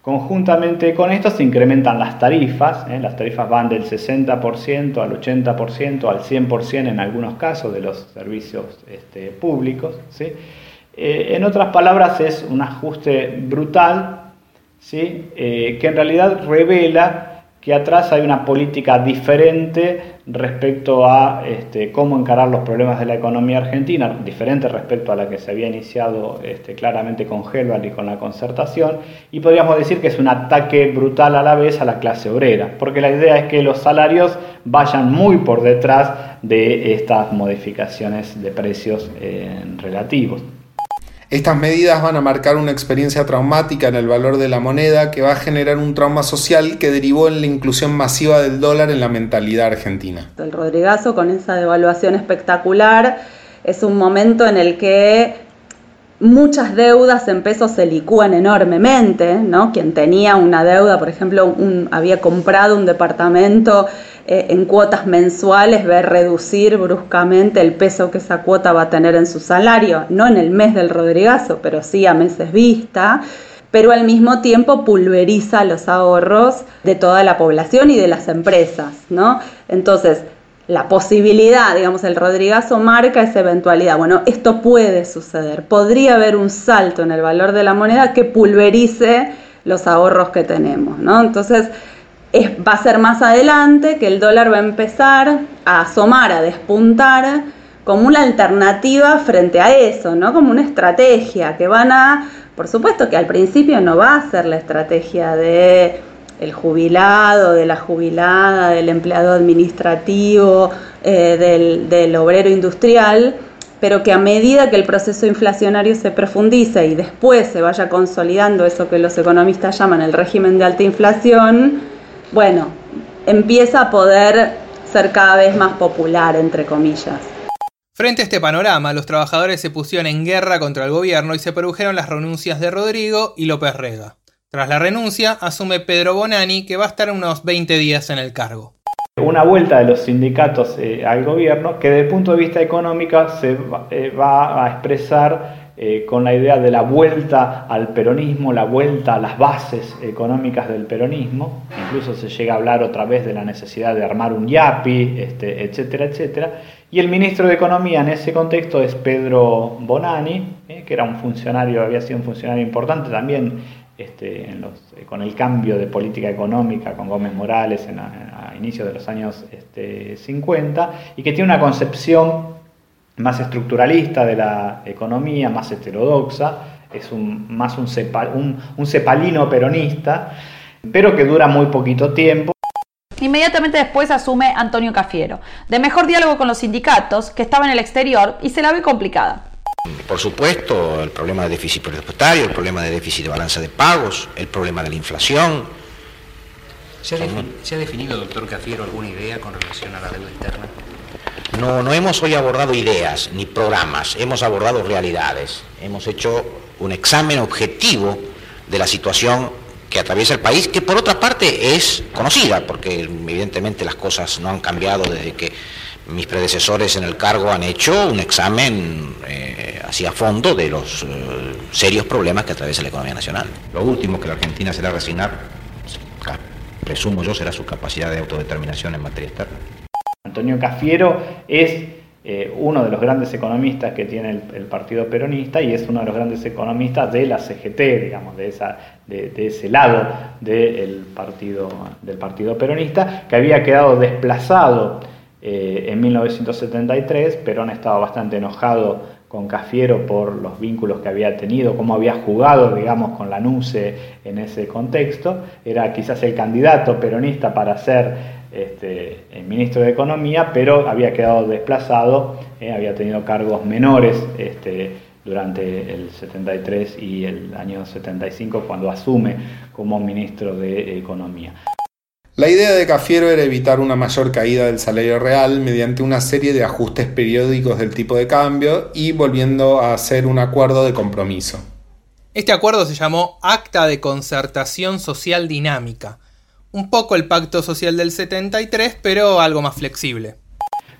S17: Conjuntamente con esto se incrementan las tarifas, ¿eh? las tarifas van del 60% al 80%, al 100% en algunos casos de los servicios este, públicos. ¿sí? en otras palabras es un ajuste brutal ¿sí? que en realidad revela que atrás hay una política diferente respecto a este, cómo encarar los problemas de la economía argentina, diferente respecto a la que se había iniciado este, claramente con Helval y con la concertación, y podríamos decir que es un ataque brutal a la vez a la clase obrera, porque la idea es que los salarios vayan muy por detrás de estas modificaciones de precios eh, relativos.
S4: Estas medidas van a marcar una experiencia traumática en el valor de la moneda que va a generar un trauma social que derivó en la inclusión masiva del dólar en la mentalidad argentina.
S19: El Rodrigazo con esa devaluación espectacular es un momento en el que muchas deudas en pesos se licúan enormemente, ¿no? Quien tenía una deuda, por ejemplo, había comprado un departamento eh, en cuotas mensuales ve reducir bruscamente el peso que esa cuota va a tener en su salario, no en el mes del Rodrigazo, pero sí a meses vista pero al mismo tiempo pulveriza los ahorros de toda la población y de las empresas, ¿no? Entonces, la posibilidad, digamos, el Rodrigazo marca esa eventualidad. Bueno, esto puede suceder. Podría haber un salto en el valor de la moneda que pulverice los ahorros que tenemos, ¿no? Entonces, va a ser más adelante que el dólar va a empezar a asomar, a despuntar como una alternativa frente a eso, ¿no? Como una estrategia que van a, por supuesto que al principio no va a ser la estrategia de el jubilado, de la jubilada, del empleado administrativo, eh, del, del obrero industrial, pero que a medida que el proceso inflacionario se profundice y después se vaya consolidando eso que los economistas llaman el régimen de alta inflación, bueno, empieza a poder ser cada vez más popular, entre comillas.
S3: Frente a este panorama, los trabajadores se pusieron en guerra contra el gobierno y se produjeron las renuncias de Rodrigo y López Rega. Tras la renuncia, asume Pedro Bonani, que va a estar unos 20 días en el cargo.
S17: Una vuelta de los sindicatos eh, al gobierno que desde el punto de vista económico se eh, va a expresar eh, con la idea de la vuelta al peronismo, la vuelta a las bases económicas del peronismo, incluso se llega a hablar otra vez de la necesidad de armar un YAPI, este, etcétera, etcétera. Y el ministro de Economía en ese contexto es Pedro Bonani, eh, que era un funcionario, había sido un funcionario importante también este, eh, con el cambio de política económica con Gómez Morales a, inicios de los años este, 50, y que tiene una concepción más estructuralista de la economía, más heterodoxa, es un, más un, un, cepalino peronista, pero que dura muy poquito tiempo.
S19: Inmediatamente después asume Antonio Cafiero, de mejor diálogo con los sindicatos, que estaba en el exterior y se la ve complicada.
S20: Por supuesto, el problema de déficit presupuestario, el problema de déficit de balanza de pagos, el problema de la inflación.
S14: ¿Se ha, ¿Se ha definido, doctor Cafiero, alguna idea con relación a la deuda externa?
S20: No, no hemos hoy abordado ideas ni programas, hemos abordado realidades. Hemos hecho un examen objetivo de la situación que atraviesa el país, que por otra parte es conocida, porque evidentemente las cosas no han cambiado desde que mis predecesores en el cargo han hecho un examen eh, a fondo de los eh, serios problemas que atraviesa la economía nacional. Lo último que la Argentina será resignar, presumo yo, será su capacidad de autodeterminación en materia externa.
S17: Antonio Cafiero es eh, uno de los grandes economistas que tiene el, Partido Peronista y es uno de los grandes economistas de la CGT, digamos, de, esa, de, ese lado del, partido, del Partido Peronista, que había quedado desplazado eh, en 1973. Perón estaba bastante enojado con Cafiero por los vínculos que había tenido, cómo había jugado, digamos, con la NUCE en ese contexto. Era quizás el candidato peronista para ser este, el ministro de Economía, pero había quedado desplazado, eh, había tenido cargos menores este, durante el 73 y el año 75 cuando asume como ministro de Economía.
S4: La idea de Cafiero era evitar una mayor caída del salario real mediante una serie de ajustes periódicos del tipo de cambio y volviendo a hacer un acuerdo de compromiso.
S3: Este acuerdo se llamó Acta de Concertación Social Dinámica, un poco el pacto social del 73, pero algo más flexible.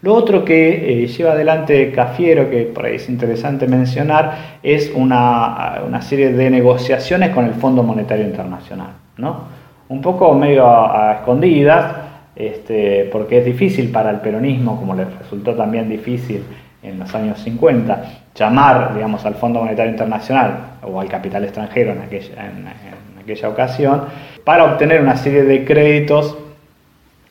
S17: Lo otro que eh, lleva adelante Cafiero, que por ahí es interesante mencionar, es una, una serie de negociaciones con el Fondo Monetario Internacional. ¿no? Un poco medio a, escondidas, este, porque es difícil para el peronismo, como le resultó también difícil en los años 50, llamar digamos, al Fondo Monetario Internacional o al capital extranjero en aquella, en, aquella ocasión, para obtener una serie de créditos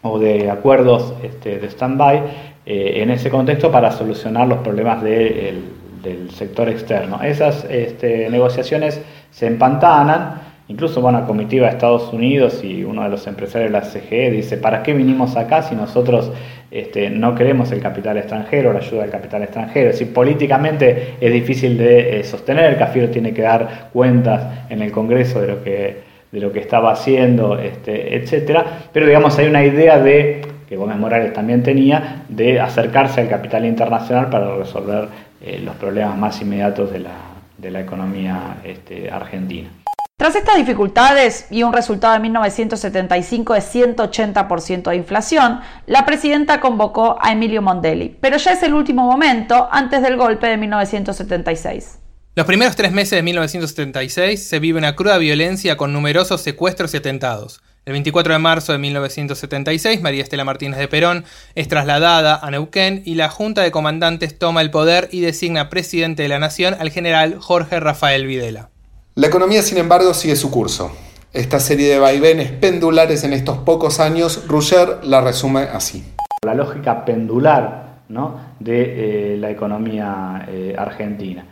S17: o de acuerdos este, de stand-by eh, en ese contexto para solucionar los problemas del sector externo. Esas este, negociaciones se empantanan Incluso una comitiva de Estados Unidos y uno de los empresarios de la CGE dice, ¿para qué vinimos acá si nosotros este, no queremos el capital extranjero, la ayuda del capital extranjero? Es decir, políticamente es difícil de eh, sostener, Cafiero tiene que dar cuentas en el Congreso de lo que, de lo que estaba haciendo, este, etcétera, pero digamos hay una idea de, que Gómez Morales también tenía, de acercarse al capital internacional para resolver eh, los problemas más inmediatos de la, de la economía este, argentina.
S2: Tras estas dificultades y un resultado de 1975 de 180% de inflación, la presidenta convocó a Emilio Mondelli, pero ya es el último momento antes del golpe de 1976.
S3: Los primeros tres meses de 1976 se vive una cruda violencia con numerosos secuestros y atentados. El 24 de marzo de 1976, María Estela Martínez de Perón es trasladada a Neuquén y la Junta de Comandantes toma el poder y designa presidente de la Nación al general Jorge Rafael Videla.
S4: La economía, sin embargo, sigue su curso. Esta serie de vaivenes pendulares en estos pocos años, Roger la resume así.
S17: La lógica pendular ¿no? de eh, la economía eh, argentina.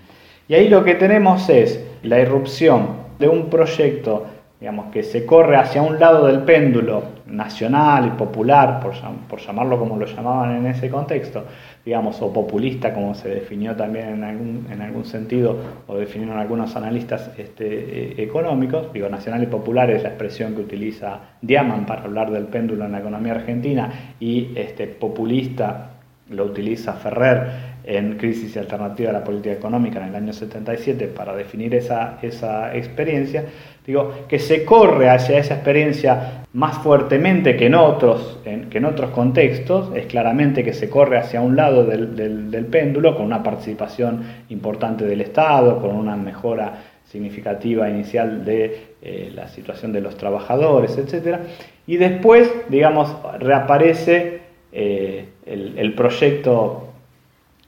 S17: Y ahí lo que tenemos es la irrupción de un proyecto digamos, que se corre hacia un lado del péndulo nacional y popular, por, por, llamarlo como lo llamaban en ese contexto, digamos, o populista, como se definió también en algún, en algún sentido, o definieron algunos analistas este, eh, económicos, digo, nacional y popular es la expresión que utiliza Diaman para hablar del péndulo en la economía argentina, y este, populista lo utiliza Ferrer en Crisis y Alternativa de la Política Económica en el año 77 para definir esa, esa experiencia, digo, que se corre hacia esa experiencia más fuertemente que en otros, que en otros contextos, es claramente que se corre hacia un lado del, del, péndulo con una participación importante del Estado, con una mejora significativa inicial de eh, la situación de los trabajadores, etc. Y después, digamos, reaparece eh, el, el proyecto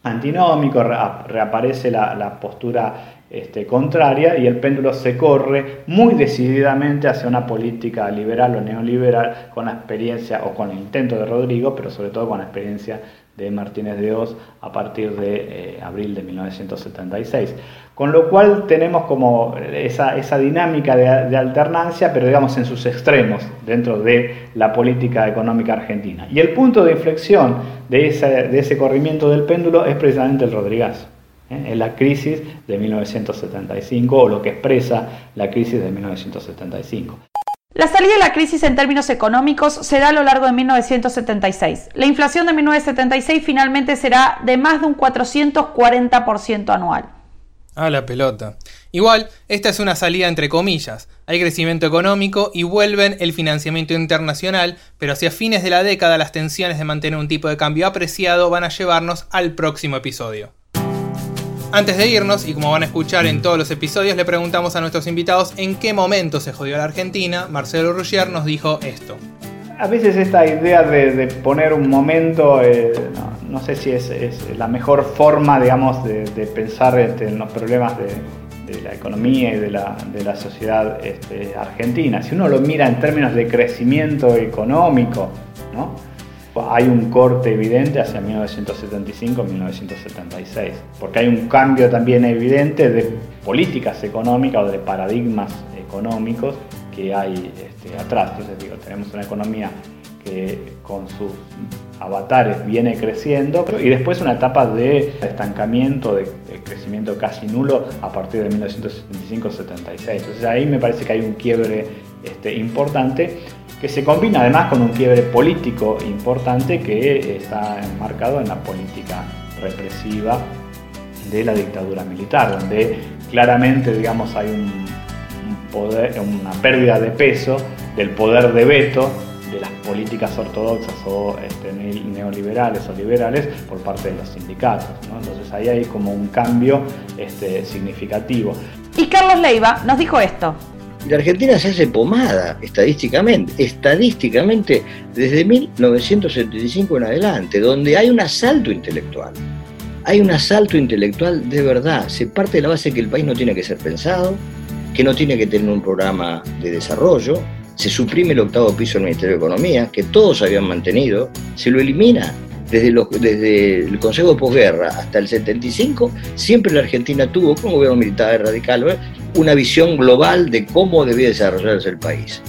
S17: antinómico, reaparece la, postura este, contraria y el péndulo se corre muy decididamente hacia una política liberal o neoliberal con la experiencia o con el intento de Rodrigo, pero sobre todo con la experiencia de Martínez de Oz a partir de eh, abril de 1976. Con lo cual tenemos como esa, esa dinámica de, alternancia, pero digamos en sus extremos dentro de la política económica argentina. Y el punto de inflexión de ese, de ese corrimiento del péndulo es precisamente el Rodríguez. ¿eh? Es la crisis de 1975 o lo que expresa la crisis de 1975.
S2: La salida de la crisis en términos económicos será a lo largo de 1976. La inflación de 1976 finalmente será de más de un 440% anual.
S3: A la pelota. Igual, esta es una salida entre comillas. Hay crecimiento económico y vuelven el financiamiento internacional, pero hacia fines de la década las tensiones de mantener un tipo de cambio apreciado van a llevarnos al próximo episodio. Antes de irnos, y como van a escuchar en todos los episodios, le preguntamos a nuestros invitados en qué momento se jodió la Argentina. Marcelo Ruggier nos dijo esto.
S17: A veces esta idea de, poner un momento, eh, sé si es, la mejor forma, digamos, de, pensar este, en los problemas de, la economía y de la, sociedad este, argentina. Si uno lo mira en términos de crecimiento económico, ¿no? hay un corte evidente hacia 1975-1976, porque hay un cambio también evidente de políticas económicas o de paradigmas económicos que hay este, atrás. Entonces digo, tenemos una economía que con sus avatares viene creciendo y después una etapa de estancamiento, de, crecimiento casi nulo a partir de 1975-76. Entonces ahí me parece que hay un quiebre este, importante que se combina además con un quiebre político importante que está enmarcado en la política represiva de la dictadura militar, donde claramente digamos, hay un, poder, una pérdida de peso del poder de veto de las políticas ortodoxas o este, neoliberales o liberales por parte de los sindicatos. Entonces ahí hay como un cambio este, significativo.
S2: Y Carlos Leiva nos dijo esto.
S16: La Argentina se hace pomada estadísticamente, estadísticamente desde 1975 en adelante, donde hay un asalto intelectual. Hay un asalto intelectual de verdad. Se parte de la base que el país no tiene que ser pensado, que no tiene que tener un programa de desarrollo, se suprime el octavo piso del Ministerio de Economía, que todos habían mantenido, se lo elimina. Desde, el Consejo de Posguerra hasta el 75, siempre la Argentina tuvo, con un gobierno militar radical, una visión global de cómo debía desarrollarse el país.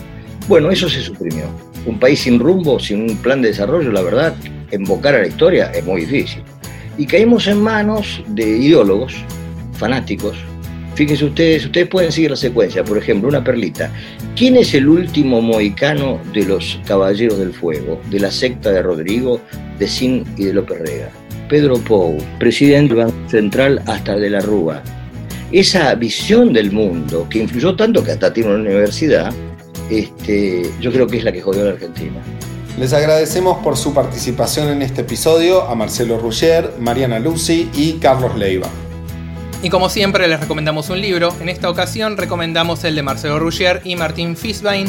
S16: Bueno, eso se suprimió. Un país sin rumbo, sin un plan de desarrollo, la verdad, invocar a la historia es muy difícil. Y caímos en manos de ideólogos, fanáticos, Fíjense ustedes, ustedes pueden seguir la secuencia, por ejemplo, una perlita. ¿Quién es el último moicano de los Caballeros del Fuego, de la secta de Rodrigo, de Sin y de López Rega? Pedro Pou, presidente del Banco Central hasta de la Rúa. Esa visión del mundo, que influyó tanto que hasta tiene una universidad, este, yo creo que es la que jodió a la Argentina.
S4: Les agradecemos por su participación en este episodio a Marcelo Ruggier, Mariana Lucy y Carlos Leiva.
S3: Y como siempre les recomendamos un libro, en esta ocasión recomendamos el de Marcelo Ruggier y Martín Fisbein,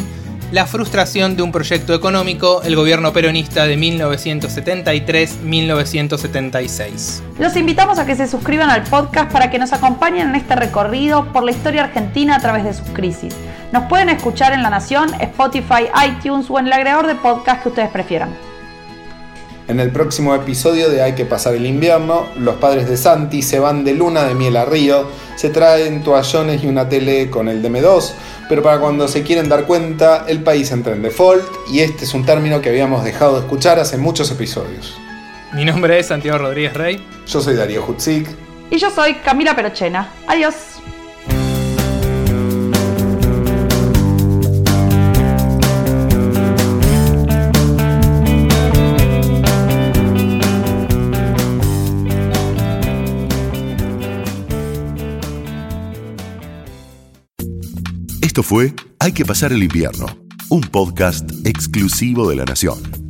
S3: La frustración de un proyecto económico, el gobierno peronista de 1973-1976.
S2: Los invitamos a que se suscriban al podcast para que nos acompañen en este recorrido por la historia argentina a través de sus crisis. Nos pueden escuchar en La Nación, Spotify, iTunes o en el agregador de podcast que ustedes prefieran.
S4: En el próximo episodio de Hay que pasar el invierno, los padres de Santi se van de luna de miel a Río, se traen toallones y una tele con el DM2, pero para cuando se quieren dar cuenta, el país entra en default y este es un término que habíamos dejado de escuchar hace muchos episodios.
S3: Mi nombre es Santiago Rodríguez Rey.
S4: Yo soy Darío Hutzik.
S2: Y yo soy Camila Perochena. Adiós.
S1: Esto fue Hay que pasar el invierno, un podcast exclusivo de la Nación.